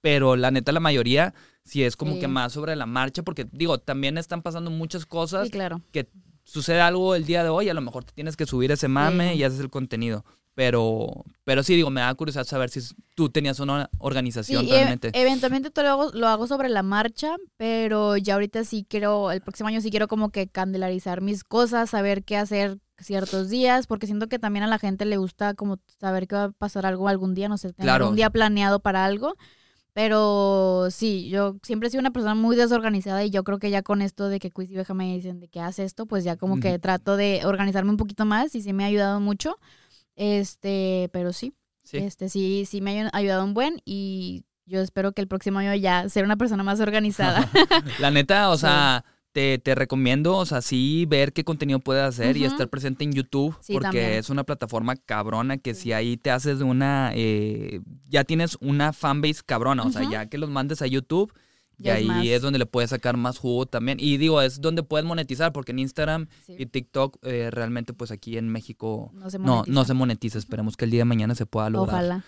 Pero la neta, la mayoría sí es como que más sobre la marcha porque, digo, también están pasando muchas cosas claro. que sucede algo el día de hoy, a lo mejor te tienes que subir ese mame y haces el contenido. Pero, pero sí, digo, me da curiosidad saber si tú tenías una organización Sí, e- realmente. eventualmente todo lo hago, lo hago sobre la marcha, pero ya ahorita sí quiero, el próximo año sí quiero como que candelarizar mis cosas, saber qué hacer ciertos días, porque siento que también a la gente le gusta como saber que va a pasar algo algún día, no sé, tener Claro. un día planeado para algo. Pero sí, yo siempre he sido una persona muy desorganizada y yo creo que ya con esto de que Quiz y Beja me dicen de que hace esto, pues ya como que trato de organizarme un poquito más y sí me ha ayudado mucho. Este, pero sí, sí. este, sí, sí me ha ayudado un buen y yo espero que el próximo año ya ser una persona más organizada. La neta, o Sí. sea, te, te recomiendo, o sea, sí ver qué contenido puedes hacer y estar presente en YouTube, Sí, porque también. es una plataforma cabrona que Sí. si ahí te haces una, eh, ya tienes una fanbase cabrona, o sea, ya que los mandes a YouTube. Y ahí más. es donde le puedes sacar más jugo también. Y digo, es donde puedes monetizar, porque en Instagram Sí, y TikTok eh, realmente pues aquí en México no se no, no se monetiza. Esperemos que el día de mañana se pueda lograr. Ojalá.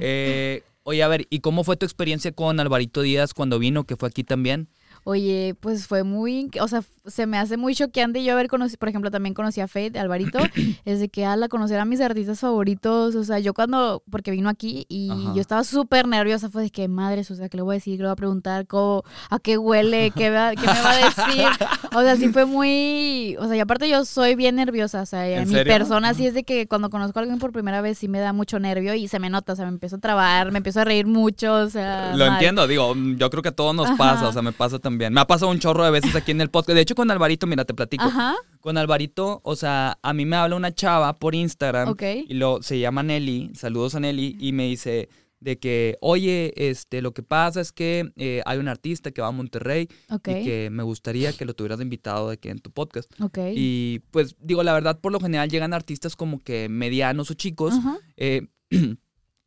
Eh, oye, a ver, ¿y cómo fue tu experiencia con Alvarito Díaz cuando vino, que fue aquí también? Oye, pues fue muy, o sea, se me hace muy choqueante yo haber conocido, por ejemplo, también conocí a Faith, Alvarito, es de que ala, conocer a mis artistas favoritos, o sea, yo cuando, porque vino aquí y Ajá. yo estaba súper nerviosa, fue de que madres, o sea, ¿qué le voy a decir? ¿Qué le voy a preguntar? ¿Cómo, ¿A qué huele? ¿Qué, va- qué me va a decir? O sea, sí fue muy, o sea, y aparte yo soy bien nerviosa, o sea, ¿En mi serio? persona sí es de que cuando conozco a alguien por primera vez sí me da mucho nervio y se me nota, o sea, me empiezo a trabar, me empiezo a reír mucho, o sea, Lo entiendo, digo, yo creo que a todos nos Ajá. pasa, o sea, me pasa también. Me ha pasado un chorro de veces aquí en el podcast. De hecho, con Alvarito, mira, te platico. Ajá, Con Alvarito, o sea, a mí me habla una chava por Instagram ok. y lo, se llama Nelly, saludos a Nelly, y me dice de que, oye, este, lo que pasa es que eh, hay un artista que va a Monterrey Ok, y que me gustaría que lo tuvieras de invitado de que en tu podcast. ok. Y pues digo, la verdad, por lo general llegan artistas como que medianos o chicos. Ajá. eh,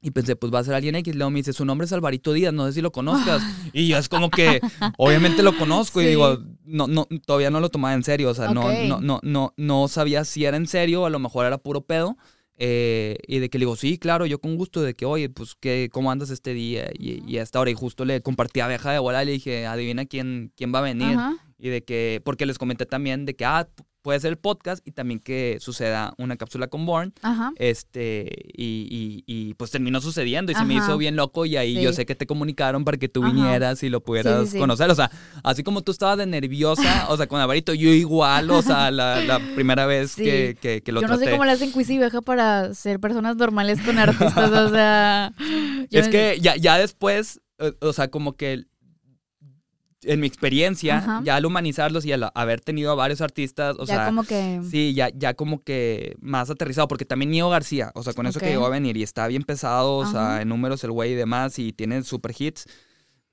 y pensé, pues va a ser alguien X. Luego me dice, su nombre es Alvarito Díaz, no sé si lo conozcas. y yo es como que, obviamente lo conozco. Y digo, no, no, todavía no lo tomaba en serio. O sea, no, Ok. no, no, no, no sabía si era en serio, a lo mejor era puro pedo. eh, y de que le digo, sí, claro, yo con gusto, de que, oye, pues, ¿qué, ¿cómo andas este día? Y, y a esta hora, y justo le compartí a Abeja de bola y le dije, adivina quién, quién va a venir. Ajá. Y de que, porque les comenté también de que, ah, puede ser el podcast y también que suceda una cápsula con Born. Ajá. Este, y, y, y, pues terminó sucediendo y se me hizo bien loco y ahí Sí. yo sé que te comunicaron para que tú Ajá. vinieras y lo pudieras Sí, sí, sí. conocer. O sea, así como tú estabas de nerviosa, o sea, con Alvarito, yo igual, o sea, la, la primera vez que, que, que lo Yo no traté. sé cómo le hacen quiz y veja para ser personas normales con artistas, o sea... Es que ya, ya después, o sea, como que en mi experiencia, Ajá. ya al humanizarlos y al haber tenido a varios artistas, o ya sea, como que... Sí, ya, ya como que más aterrizado, porque también Nio García, o sea, con eso Ok. que llegó a venir y está bien pesado, o sea, Ajá. en números el güey y demás, y tiene super hits.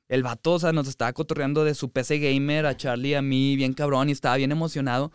El vato, o sea, nos estaba cotorreando de su PC gamer a Charlie a mí, bien cabrón, y estaba bien emocionado.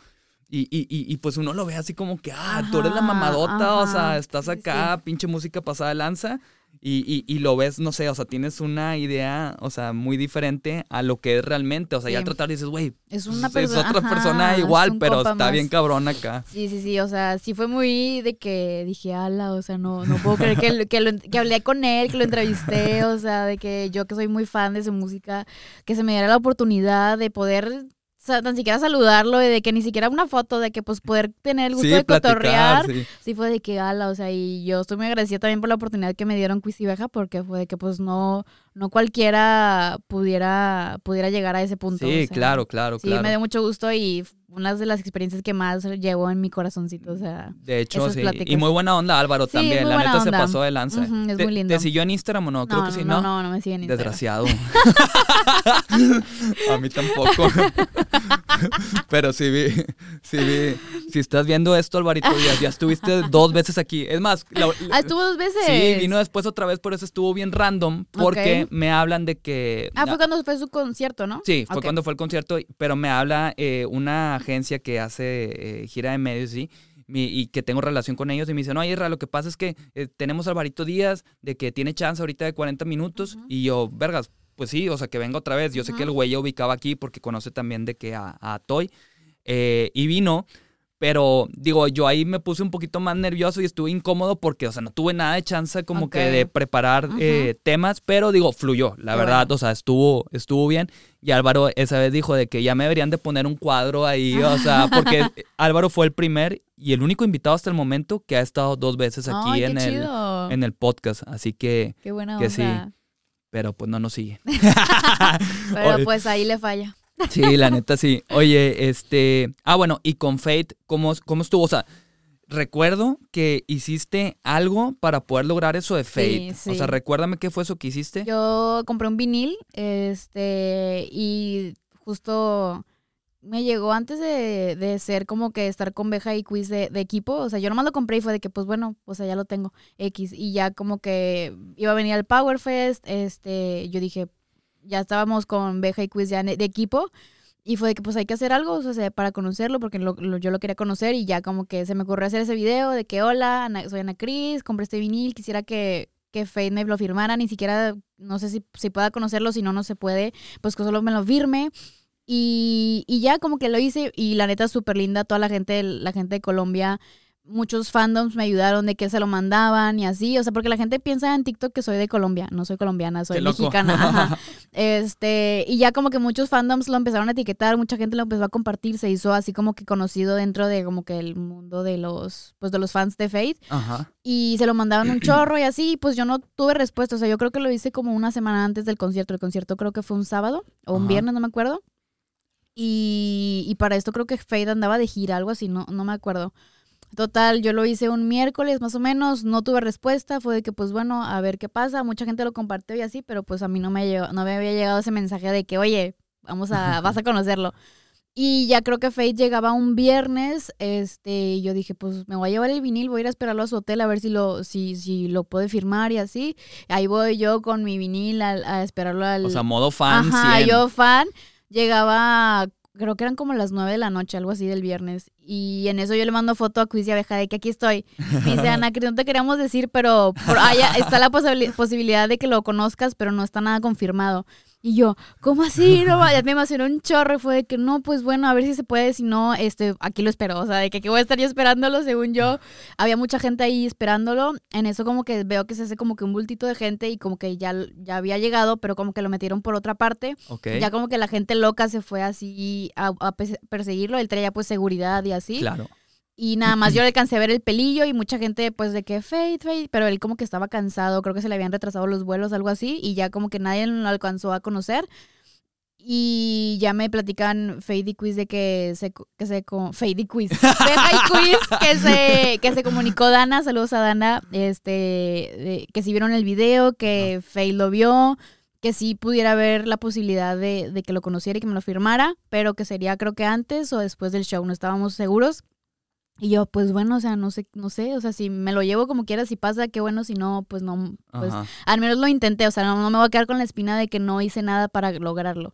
Y, y, y, y, pues uno lo ve así como que, ah, tú eres la Ajá, mamadota, o ajá, sea, estás sí, acá, pinche música pasada de lanza. Y, y, y lo ves, no sé, o sea, tienes una idea, o sea, muy diferente a lo que es realmente. O sea, ya Sí. tratar dices, güey, Es una es persona. otra ajá, persona es igual, pero está más. bien cabrón acá. Sí, sí, sí, o sea, sí fue muy de que dije, ala, o sea, no, no puedo creer que, que, lo- que hablé con él, que lo entrevisté, o sea, de que yo que soy muy fan de su música, que se me diera la oportunidad de poder, sea, tan siquiera saludarlo, y de que ni siquiera una foto, de que pues poder tener el gusto Sí, de platicar, cotorrear. sí. Sí, fue de que, ala, o sea, y yo estoy muy agradecida también por la oportunidad que me dieron Quiz y Beja, porque fue de que pues no, no cualquiera pudiera, pudiera llegar a ese punto. Sí, o sea, claro, claro, Sí, claro. me dio mucho gusto y una de las experiencias que más llevó en mi corazoncito, o sea. De hecho, sí. pláticas. Y muy buena onda, Álvaro, Sí, también. La neta se pasó de lanza. Ujú, es ¿Te, muy lindo. ¿Te siguió en Instagram o no? Creo que sí, ¿no? No, no, no me siguen en Instagram. Desgraciado. A mí tampoco. Pero sí vi, sí vi. Si estás viendo esto, Alvarito Díaz, ya estuviste dos veces aquí. Es más, la- Ah, estuvo dos veces. sí, vino después otra vez, pero eso estuvo bien random porque. Me hablan de que... Ah, fue cuando fue su concierto, ¿no? Sí, fue Ok. cuando fue el concierto, pero me habla eh, una agencia que hace eh, gira de medios, ¿sí? Mi- y que tengo relación con ellos y me dicen, no, Isra, lo que pasa es que eh, tenemos a Alvarito Díaz de que tiene chance ahorita de 40 minutos Ujú. y yo, vergas, pues sí, o sea, que venga otra vez. Yo sé que el güey ya ubicaba aquí porque conoce también de que a, a Toy eh, y vino. Pero digo, yo ahí me puse un poquito más nervioso y estuve incómodo porque, o sea, no tuve nada de chance como que de preparar eh, temas, pero digo, fluyó, la Qué verdad, bueno. o sea, estuvo, estuvo bien. Y Álvaro esa vez dijo de que ya me deberían de poner un cuadro ahí, o sea, porque Álvaro fue el primer y el único invitado hasta el momento que ha estado dos veces aquí Ay, en, el, en el podcast, así que, Qué buena que sí. onda. pero pues no nos sigue. Pero pues ahí le falla. Sí, la neta sí. Oye, este. Ah, bueno, y con Fate, ¿cómo, cómo estuvo? O sea, recuerdo que hiciste algo para poder lograr eso de Fate. Sí, O sea, recuérdame qué fue eso que hiciste. Yo compré un vinil, este, y justo me llegó antes de, de ser como que estar con Beja y Quiz de, de equipo. O sea, yo nomás lo compré y fue de que, pues bueno, o sea, ya lo tengo X. Y ya como que iba a venir al Power Fest, este, yo dije, ya estábamos con Beja y Quiz ya de equipo. Y fue de que pues hay que hacer algo, o sea, para conocerlo, porque lo- lo- yo lo quería conocer y ya como que se me ocurrió hacer ese video de que, hola, Ana- soy Ana Cris, compré este vinil, quisiera que, que Fade me lo firmara, ni siquiera, no sé si, si pueda conocerlo, si no, no se puede, pues que solo me lo firme. Y, y ya como que lo hice y la neta súper linda, toda la gente, la gente de Colombia, muchos fandoms me ayudaron de que se lo mandaban y así, o sea, porque la gente piensa en TikTok que soy de Colombia, no soy colombiana, soy mexicana. ajá. Este, y ya como que muchos fandoms lo empezaron a etiquetar, mucha gente lo empezó a compartir, se hizo así como que conocido dentro de como que el mundo de los, pues de los fans de Fate Ajá. y se lo mandaban un chorro y así, pues yo no tuve respuesta, o sea, yo creo que lo hice como una semana antes del concierto, el concierto creo que fue un sábado o un Ajá. viernes, no me acuerdo. Y, y para esto creo que Fade andaba de gira, algo así, no, no me acuerdo. Total, yo lo hice un miércoles más o menos, no tuve respuesta, fue de que pues bueno, a ver qué pasa, mucha gente lo compartió y así, pero pues a mí no me, llegó, no me había llegado ese mensaje de que, oye, vamos a, vas a conocerlo. Y ya creo que Fate llegaba un viernes, este, y yo dije, pues me voy a llevar el vinil, voy a ir a esperarlo a su hotel a ver si lo, si, si lo puede firmar y así. Ahí voy yo con mi vinil a, a esperarlo al... O sea, modo fan. Ajá, 100. yo fan. Llegaba, creo que eran como las nueve de la noche, algo así del viernes. Y en eso yo le mando foto a Quiz y Abeja de que aquí estoy. Me dice, Ana, que no te queríamos decir, pero por allá está la posibili- posibilidad de que lo conozcas, pero no está nada confirmado. Y yo, ¿cómo así? No, ya me emocionó un chorro. y Fue de que no, pues bueno, a ver si se puede. Si no, este, aquí lo espero. O sea, de que aquí voy a estar yo esperándolo, según yo. Había mucha gente ahí esperándolo. En eso, como que veo que se hace como que un bultito de gente y como que ya, ya había llegado, pero como que lo metieron por otra parte. Ok. Ya como que la gente loca se fue así a, a pe- perseguirlo. Él traía pues seguridad y así. Claro. Y nada más yo le alcancé a ver el pelillo y mucha gente pues de que Fate, Fate, pero él como que estaba cansado, creo que se le habían retrasado los vuelos, algo así, y ya como que nadie lo alcanzó a conocer. Y ya me platican Fade y Quiz de que se, que se, Fade y Quiz, y Quiz, que se, que se comunicó Dana, saludos a Dana, este, de- que sí vieron el video, que Fade lo vio, que sí pudiera haber la posibilidad de, de que lo conociera y que me lo firmara, pero que sería creo que antes o después del show, no estábamos seguros. Y yo, pues bueno, o sea, no sé, no sé, o sea, si me lo llevo como quiera, si pasa, qué bueno, si no, pues no, pues Ajá. al menos lo intenté, o sea, no, no me voy a quedar con la espina de que no hice nada para lograrlo.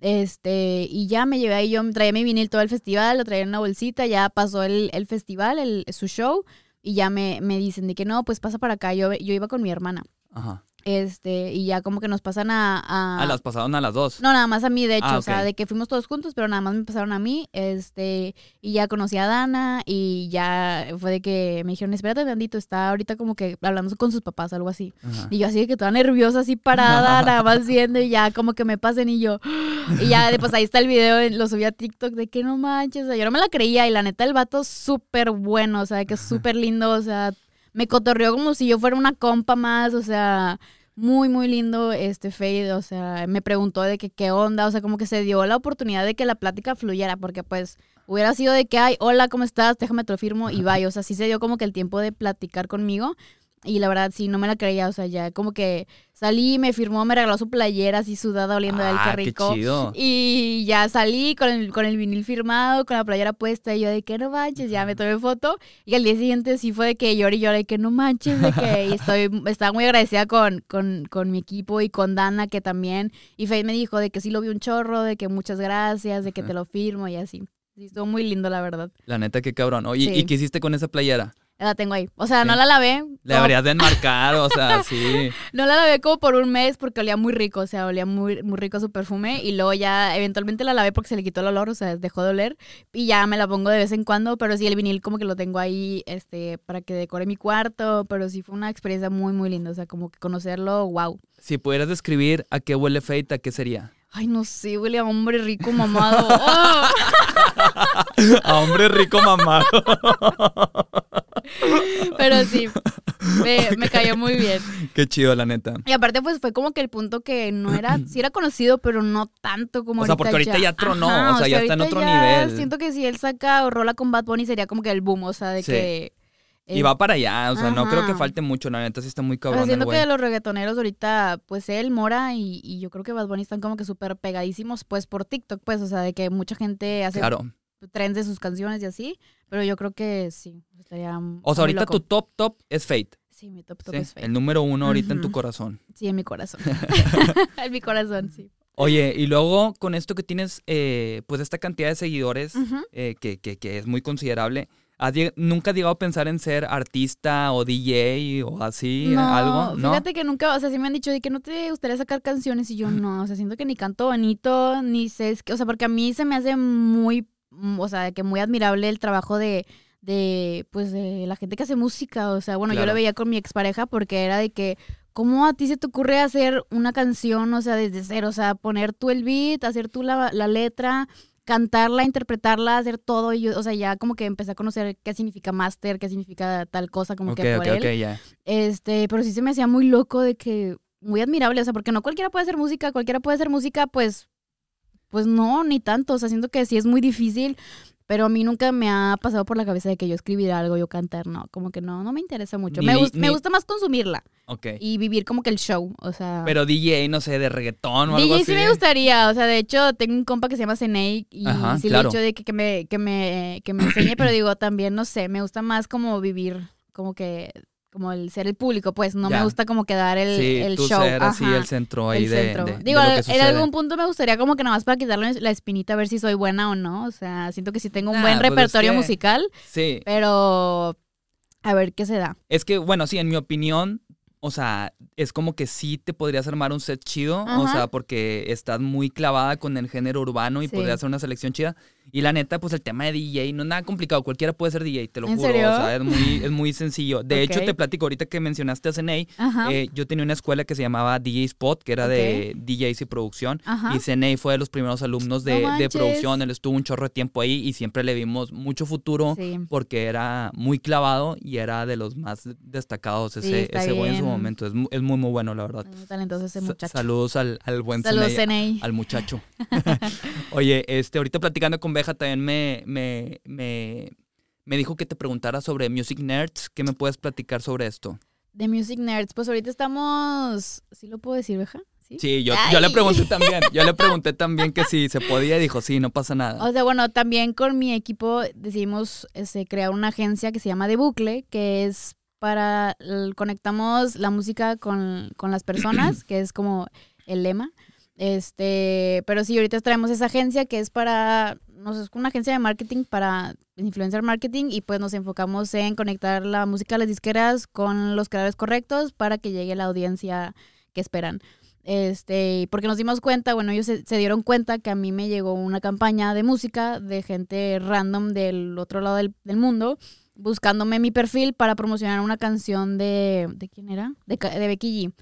Este, y ya me llevé ahí, yo traía mi vinil todo el festival, lo traía en una bolsita, ya pasó el, el festival, el, su show, y ya me, me dicen de que no, pues pasa para acá, yo, yo iba con mi hermana. Ajá. Este, y ya como que nos pasan a... a- Ah, las pasaron a las dos. No, nada más a mí, de hecho, Ah, o sea, de que fuimos todos juntos, pero nada más me pasaron a mí, este, y ya conocí a Dana, y ya fue de que me dijeron, espérate tantito, está ahorita como que hablando con sus papás, algo así. Ajá. Y yo así de que toda nerviosa, así parada, nada más viendo, y ya como que me pasen, y yo, y ya, de- pues ahí está el video, lo subí a TikTok, de que no manches, o sea, yo no me la creía, y la neta, el vato súper bueno, o sea, de que es súper lindo, o sea, me cotorreó como si yo fuera una compa más, o sea, muy, muy lindo este Fade, o sea, me preguntó de que qué onda, o sea, como que se dio la oportunidad de que la plática fluyera, porque pues hubiera sido de que, ay, hola, ¿cómo estás? Déjame te lo firmo y bye, o sea, sí se dio como que el tiempo de platicar conmigo y la verdad sí, no me la creía, o sea, ya como que salí, me firmó, me regaló su playera así sudada, oliendo a él, Ah, qué rico. Qué chido. Y ya salí con el, con el vinil firmado, con la playera puesta, y yo de que no manches, ya me tomé foto. Y al día siguiente sí fue de que lloré y lloré, de que no manches, de que y estoy, estaba muy agradecida con, con, con mi equipo y con Dana, que también. Y Faye me dijo de que sí lo vi un chorro, de que muchas gracias, de que te lo firmo y así. Sí, estuvo muy lindo, la verdad. La neta, qué cabrón. Oye, Sí. ¿y qué hiciste con esa playera? La tengo ahí. O sea, Sí. no la lavé. Le como- deberías de enmarcar, o sea, sí. No la lavé como por un mes porque olía muy rico, o sea, olía muy, muy rico su perfume y luego ya eventualmente la lavé porque se le quitó el olor, o sea, dejó de oler y ya me la pongo de vez en cuando, pero sí el vinil como que lo tengo ahí este para que decore mi cuarto, pero sí fue una experiencia muy muy linda, o sea, como que conocerlo, wow. Si pudieras describir a qué huele Fate, ¿a qué sería? Ay, no sé, huele a hombre rico mamado. A hombre rico mamado. Pero sí, me, me cayó muy bien. qué chido, la neta. Y aparte, pues fue como que el punto que no era, sí era conocido, pero no tanto como O sea, ahorita. porque ahorita ya tronó, o sea, ya está en ahorita otro nivel. Siento que si él saca o rola con Bad Bunny sería como que el boom, o sea, de Sí. que. Y va para allá, o sea, no creo que falte mucho, la neta sí está muy cabrón el siento que los reggaetoneros ahorita, pues él, Mora y, y yo creo que Bad Bunny están como que súper pegadísimos, pues por TikTok, pues, o sea, de que mucha gente hace Claro. Trends de sus canciones y así, pero yo creo que sí, estaría. O sea, ahorita loco. tu top top es Fate. Sí, mi top top ¿sí? es Fate. El número uno ahorita en tu corazón. Sí, en mi corazón. en mi corazón, sí. Oye, y luego con esto que tienes, eh, pues esta cantidad de seguidores, Ujú. eh, que, que- que es muy considerable, ¿has lleg- ¿nunca has llegado a pensar en ser artista o DJ o así, no, algo? ¿No? Fíjate que nunca, o sea, sí me han dicho de que no te gustaría sacar canciones y yo no, o sea, siento que ni canto bonito, ni sé, es que- o sea, porque a mí se me hace muy, o sea, que muy admirable el trabajo de, de, pues, de la gente que hace música, o sea, bueno, yo lo veía con mi expareja porque era de que, ¿cómo a ti se te ocurre hacer una canción, o sea, desde cero, o sea, poner tú el beat, hacer tú la, la letra, cantarla, interpretarla, hacer todo, y yo, o sea, ya como que empecé a conocer qué significa máster, qué significa tal cosa, como que por él. ok, ya. Este, pero sí se me hacía muy loco de que, muy admirable, o sea, porque no cualquiera puede hacer música, cualquiera puede hacer música, pues, pues no, ni tanto, o sea, siento que sí es muy difícil, pero a mí nunca me ha pasado por la cabeza de que yo escribiera algo, yo cantar, no, como que no, no me interesa mucho. Ni Me, di- gus- me gusta más consumirla Ok. y vivir como que el show, o sea... Pero DJ, no sé, de reggaetón o algo DJ así. sí me gustaría, o sea, de hecho tengo un compa que se llama Zenei y Ajá, sí claro. le he dicho de que, que me, que, me, que me enseñe, pero digo, también, no sé, me gusta más como vivir, como que, como el ser el público, pues, no Ya. me gusta como quedar el, sí, el tú show. ser así el centro ahí el de, centro. de- de Digo, lo que en algún punto me gustaría como que nada más para quitarle la espinita a ver si soy buena o no, o sea, siento que sí tengo un Nah, buen pues es repertorio que- musical, Sí, pero a ver qué se da. es que, bueno, sí, en mi opinión, o sea, es como que sí te podrías armar un set chido, o sea, porque estás muy clavada con el género urbano y Sí. podrías hacer una selección chida. Y la neta, pues el tema de DJ no es nada complicado, cualquiera puede ser DJ, te lo ¿En juro, serio? o sea, es muy, es muy sencillo. De hecho, te platico ahorita que mencionaste a CNA, eh, yo tenía una escuela que se llamaba DJ Spot, que era de DJs y producción. ajá. Y CNA fue de los primeros alumnos No de, de producción. Él estuvo un chorro de tiempo ahí y siempre le vimos mucho futuro Sí. porque era muy clavado y era de los más destacados ese, ese güey en su momento. Es, es muy, muy bueno, la verdad. Muy talentoso ese muchacho. Saludos al, al buen Saludos, CNA, al muchacho. Oye, este, ahorita platicando con Beja también me, me, me, me dijo que te preguntara sobre Music Nerds. ¿Qué me puedes platicar sobre esto? De Music Nerds, pues ahorita estamos. ¿Sí lo puedo decir, Beja? Sí. Sí, yo, yo le pregunté también. Yo le pregunté también que si se podía y dijo, sí, no pasa nada. O sea, bueno, también con mi equipo decidimos este, crear una agencia que se llama De Bucle, que es para. Conectamos la música con, con las personas, que es como el lema. Este, pero sí, ahorita traemos esa agencia que es para nos es una agencia de marketing para influencer marketing y pues nos enfocamos en conectar la música a las disqueras con los creadores correctos para que llegue la audiencia que esperan. Este, porque nos dimos cuenta, bueno, ellos se, se, dieron cuenta que a mí me llegó una campaña de música de gente random del otro lado del, del mundo buscándome mi perfil para promocionar una canción de. ¿De quién era? De, de Becky G.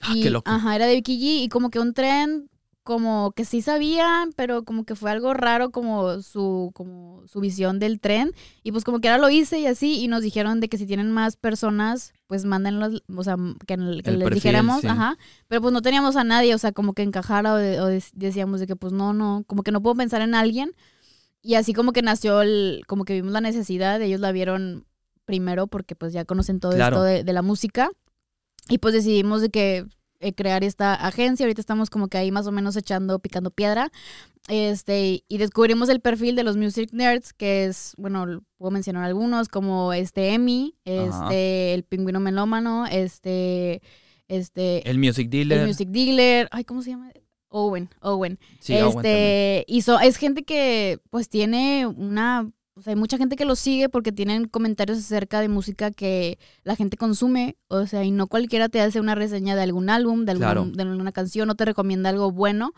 Ah, qué loco. Ajá, era de Becky G y como que un tren como que sí sabían, pero como que fue algo raro como su, como su visión del tren. Y pues como que ahora lo hice y así, y nos dijeron de que si tienen más personas, pues mándenlos, o sea, que, que les dijéramos, sí. ajá. Pero pues no teníamos a nadie, o sea, como que encajara o, de, o de, decíamos de que pues no, no, como que no puedo pensar en alguien. Y así como que nació el, como que vimos la necesidad, ellos la vieron primero porque pues ya conocen todo claro. esto de, de, la música. Y pues decidimos de que eh, crear esta agencia. Ahorita estamos como que ahí más o menos echando, picando piedra. Este, y descubrimos el perfil de los Music Nerds, que es, bueno, puedo mencionar algunos, como este Emi, este, Ajá. el pingüino melómano, este, este. El Music Dealer. El Music Dealer. Ay, ¿cómo se llama? Owen, Owen. Sí, este, Owen y so, es gente que pues tiene una o sea, hay mucha gente que los sigue porque tienen comentarios acerca de música que la gente consume. O sea, y no cualquiera te hace una reseña de algún álbum, de, algún, claro. de alguna canción, no te recomienda algo bueno.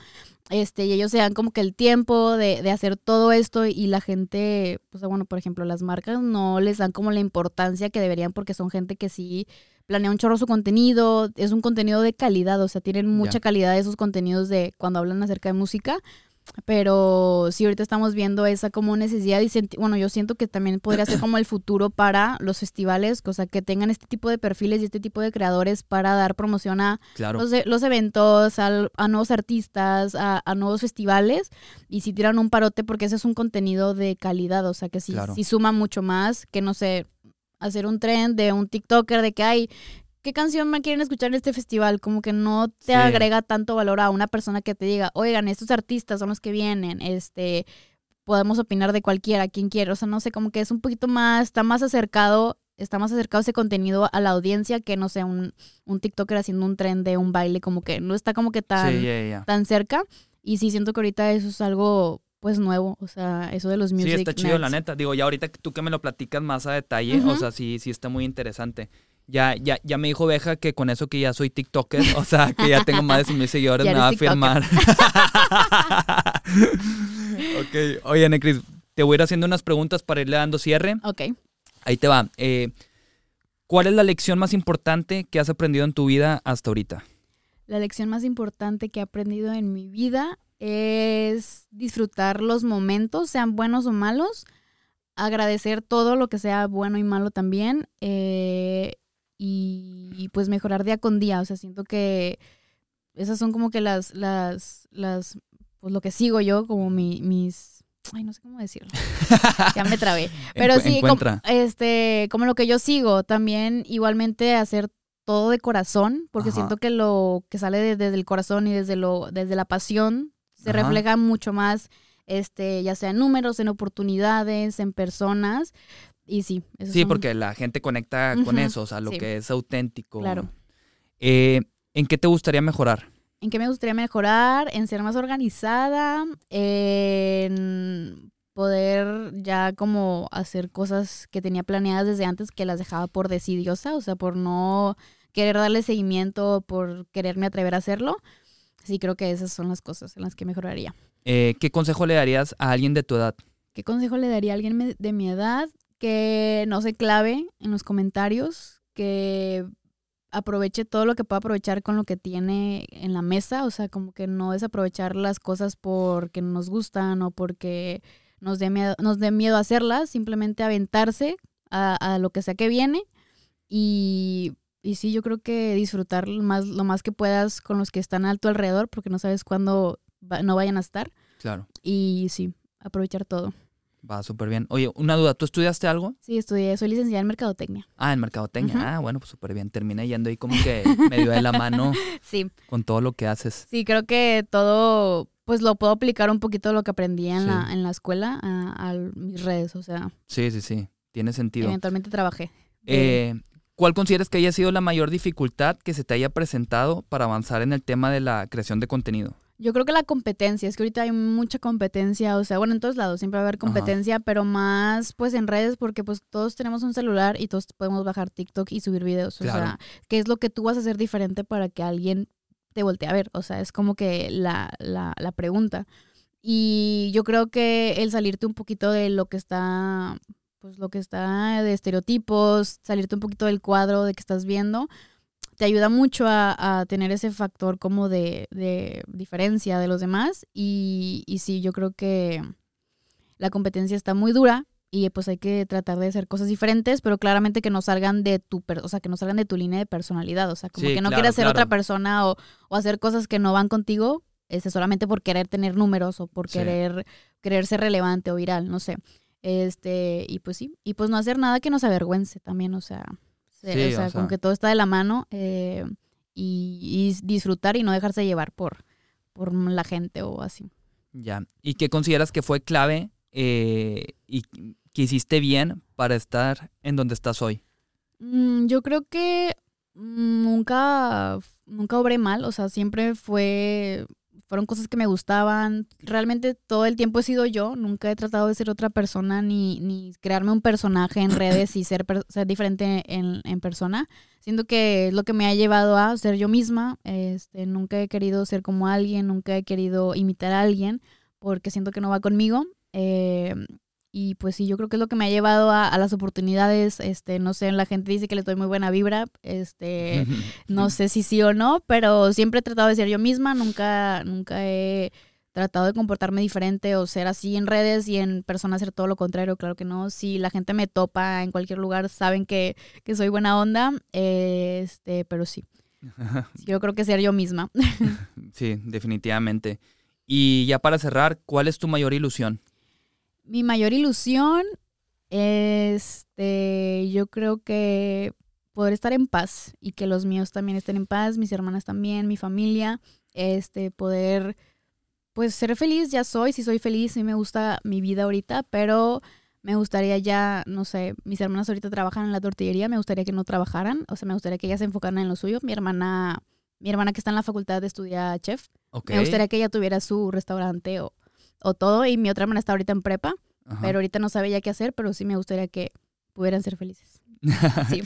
Este, y ellos se dan como que el tiempo de, de, hacer todo esto y la gente, pues bueno, por ejemplo, las marcas no les dan como la importancia que deberían porque son gente que sí planea un chorro su contenido, es un contenido de calidad, o sea, tienen mucha yeah. calidad esos contenidos de cuando hablan acerca de música. Pero sí, ahorita estamos viendo esa como necesidad y bueno, yo siento que también podría ser como el futuro para los festivales, o sea, que tengan este tipo de perfiles y este tipo de creadores para dar promoción a claro. los, los, eventos, a, a nuevos artistas, a, a, nuevos festivales y si tiran un parote porque ese es un contenido de calidad, o sea, que sí, claro. sí suma mucho más que, no sé, hacer un trend de un TikToker de que hay ¿qué canción me quieren escuchar en este festival? Como que no te sí. agrega tanto valor a una persona que te diga, oigan, estos artistas son los que vienen, este, podemos opinar de cualquiera, quien quiera. O sea, no sé, como que es un poquito más, está más acercado, está más acercado ese contenido a la audiencia que, no sé, un, un TikToker haciendo un tren de un baile, como que no está como que tan, sí, yeah, yeah. tan cerca. Y sí siento que ahorita eso es algo pues nuevo, o sea, eso de los music Sí, está chido, la neta. Digo, ya ahorita tú que me lo platicas más a detalle, uh -huh. o sea, sí, sí está muy interesante. Ya, ya, ya me dijo Beja que con eso que ya soy TikToker, o sea, que ya tengo más de 100 mil seguidores, me va a firmar. ok, oye, Necris, te voy a ir haciendo unas preguntas para irle dando cierre. Ok. Ahí te va. Eh, ¿Cuál es la lección más importante que has aprendido en tu vida hasta ahorita? La lección más importante que he aprendido en mi vida es disfrutar los momentos, sean buenos o malos, agradecer todo lo que sea bueno y malo también, eh, y, y, pues mejorar día con día. O sea, siento que esas son como que las, las, las, pues lo que sigo yo, como mi, mis, ay, no sé cómo decirlo. ya me trabé. Pero sí, como, este, como lo que yo sigo, también igualmente hacer todo de corazón, porque Ajá. siento que lo que sale desde el corazón y desde lo, desde la pasión se Ajá. refleja mucho más, este, ya sea en números, en oportunidades, en personas. Y sí, Sí, son... porque la gente conecta uh -huh. con eso, o sea, lo sí. que es auténtico. Claro. Eh, ¿En qué te gustaría mejorar? ¿En qué me gustaría mejorar? En ser más organizada, en poder ya como hacer cosas que tenía planeadas desde antes que las dejaba por decidiosa, o sea, por no querer darle seguimiento, por quererme atrever a hacerlo. Sí, creo que esas son las cosas en las que mejoraría. Eh, ¿Qué consejo le darías a alguien de tu edad? ¿Qué consejo le daría a alguien de mi edad? Que no se clave en los comentarios, que aproveche todo lo que pueda aprovechar con lo que tiene en la mesa, o sea, como que no desaprovechar las cosas porque nos gustan o porque nos dé miedo, nos dé miedo hacerlas, simplemente aventarse a, a lo que sea que viene y y sí, yo creo que disfrutar lo más, lo más que puedas con los que están a tu alrededor, porque no sabes cuándo va, no vayan a estar. Claro. Y sí, aprovechar todo. Va súper bien. Oye, una duda, ¿tú estudiaste algo? Sí, estudié, soy licenciada en Mercadotecnia. Ah, en Mercadotecnia. Uh -huh. Ah, bueno, pues súper bien. Terminé yendo ahí como que medio de la mano sí. con todo lo que haces. Sí, creo que todo, pues lo puedo aplicar un poquito lo que aprendí en, sí. la, en la escuela a, a, mis redes, o sea. Sí, sí, sí. Tiene sentido. Eventualmente trabajé. Eh, ¿Cuál consideras que haya sido la mayor dificultad que se te haya presentado para avanzar en el tema de la creación de contenido? Yo creo que la competencia, es que ahorita hay mucha competencia, o sea, bueno, en todos lados siempre va a haber competencia, pero más pues en redes porque pues todos tenemos un celular y todos podemos bajar TikTok y subir videos, o sea, ¿qué es lo que tú vas a hacer diferente para que alguien te voltee a ver? O sea, es como que la, la, la pregunta. Y yo creo que el salirte un poquito de lo que está, pues lo que está de estereotipos, salirte un poquito del cuadro de que estás viendo, te ayuda mucho a, tener ese factor como de, diferencia de los demás. Y, y, sí, yo creo que la competencia está muy dura y pues hay que tratar de hacer cosas diferentes, pero claramente que no salgan de tu, o sea, que no salgan de tu línea de personalidad. O sea, como que no quieras ser otra persona o, hacer cosas que no van contigo, este, solamente por querer tener números o por querer, querer ser relevante o viral, no sé. Este, y pues sí, y pues no hacer nada que nos avergüence también, o sea, o, sea, con que todo está de la mano eh, y, disfrutar y no dejarse llevar por, por la gente o así. Ya. ¿Y qué consideras que fue clave eh, y que hiciste bien para estar en donde estás hoy? Mm, yo creo que nunca, nunca obré mal, o sea, siempre fue fueron cosas que me gustaban. Realmente todo el tiempo he sido yo, nunca he tratado de ser otra persona ni, ni crearme un personaje en redes y ser, ser diferente en, en, persona. Siento que es lo que me ha llevado a ser yo misma. Este, nunca he querido ser como alguien, nunca he querido imitar a alguien porque siento que no va conmigo. Eh, y pues sí, yo creo que es lo que me ha llevado a, las oportunidades. Este, no sé, la gente dice que le doy muy buena vibra. Este, no sé si sí o no, pero siempre he tratado de ser yo misma. Nunca, nunca he tratado de comportarme diferente o ser así en redes y en persona hacer todo lo contrario. Claro que no. Si la gente me topa en cualquier lugar, saben que, que soy buena onda. este, pero sí. Yo creo que ser yo misma. sí, definitivamente. Y ya para cerrar, ¿cuál es tu mayor ilusión? Mi mayor ilusión, este, yo creo que poder estar en paz y que los míos también estén en paz, mis hermanas también, mi familia, este, poder, pues ser feliz, ya soy, si soy feliz, sí me gusta mi vida ahorita, pero me gustaría ya, no sé, mis hermanas ahorita trabajan en la tortillería, me gustaría que no trabajaran, o sea, me gustaría que ellas se enfocaran en lo suyo. Mi hermana, mi hermana que está en la facultad de estudiar chef, me gustaría que ella tuviera su restaurante o o todo. Y mi otra hermana está ahorita en prepa, pero ahorita no sabe ya qué hacer, pero sí me gustaría que pudieran ser felices. Sí.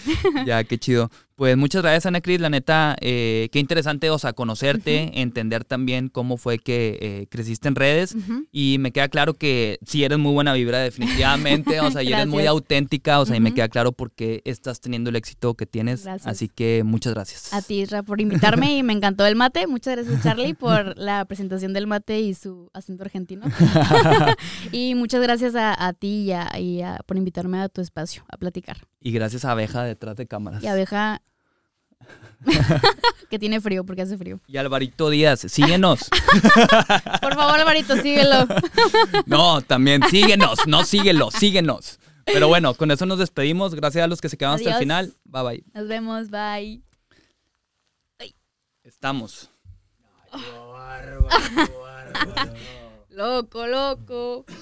ya, qué chido. Pues muchas gracias, Ana Cris. La neta, eh, qué interesante, o sea, conocerte, entender también cómo fue que eh, creciste en redes. Y me queda claro que sí eres muy buena vibra, definitivamente. O sea, y eres muy auténtica. O sea, y me queda claro por qué estás teniendo el éxito que tienes. Así que muchas gracias. A ti, Ra, por invitarme y me encantó el mate. Muchas gracias, Charlie, por la presentación del mate y su acento argentino. y muchas gracias a, ti y, por invitarme a tu espacio a platicar. Y gracias a Abeja detrás de cámaras. Y Abeja que tiene frío porque hace frío. Y Alvarito Díaz, síguenos. Por favor, Alvarito, síguelo. no, también síguenos, no síguelo, síguenos. Pero bueno, con eso nos despedimos. Gracias a los que se quedaron hasta el final. Bye bye. Nos vemos, bye. Estamos. loco, loco.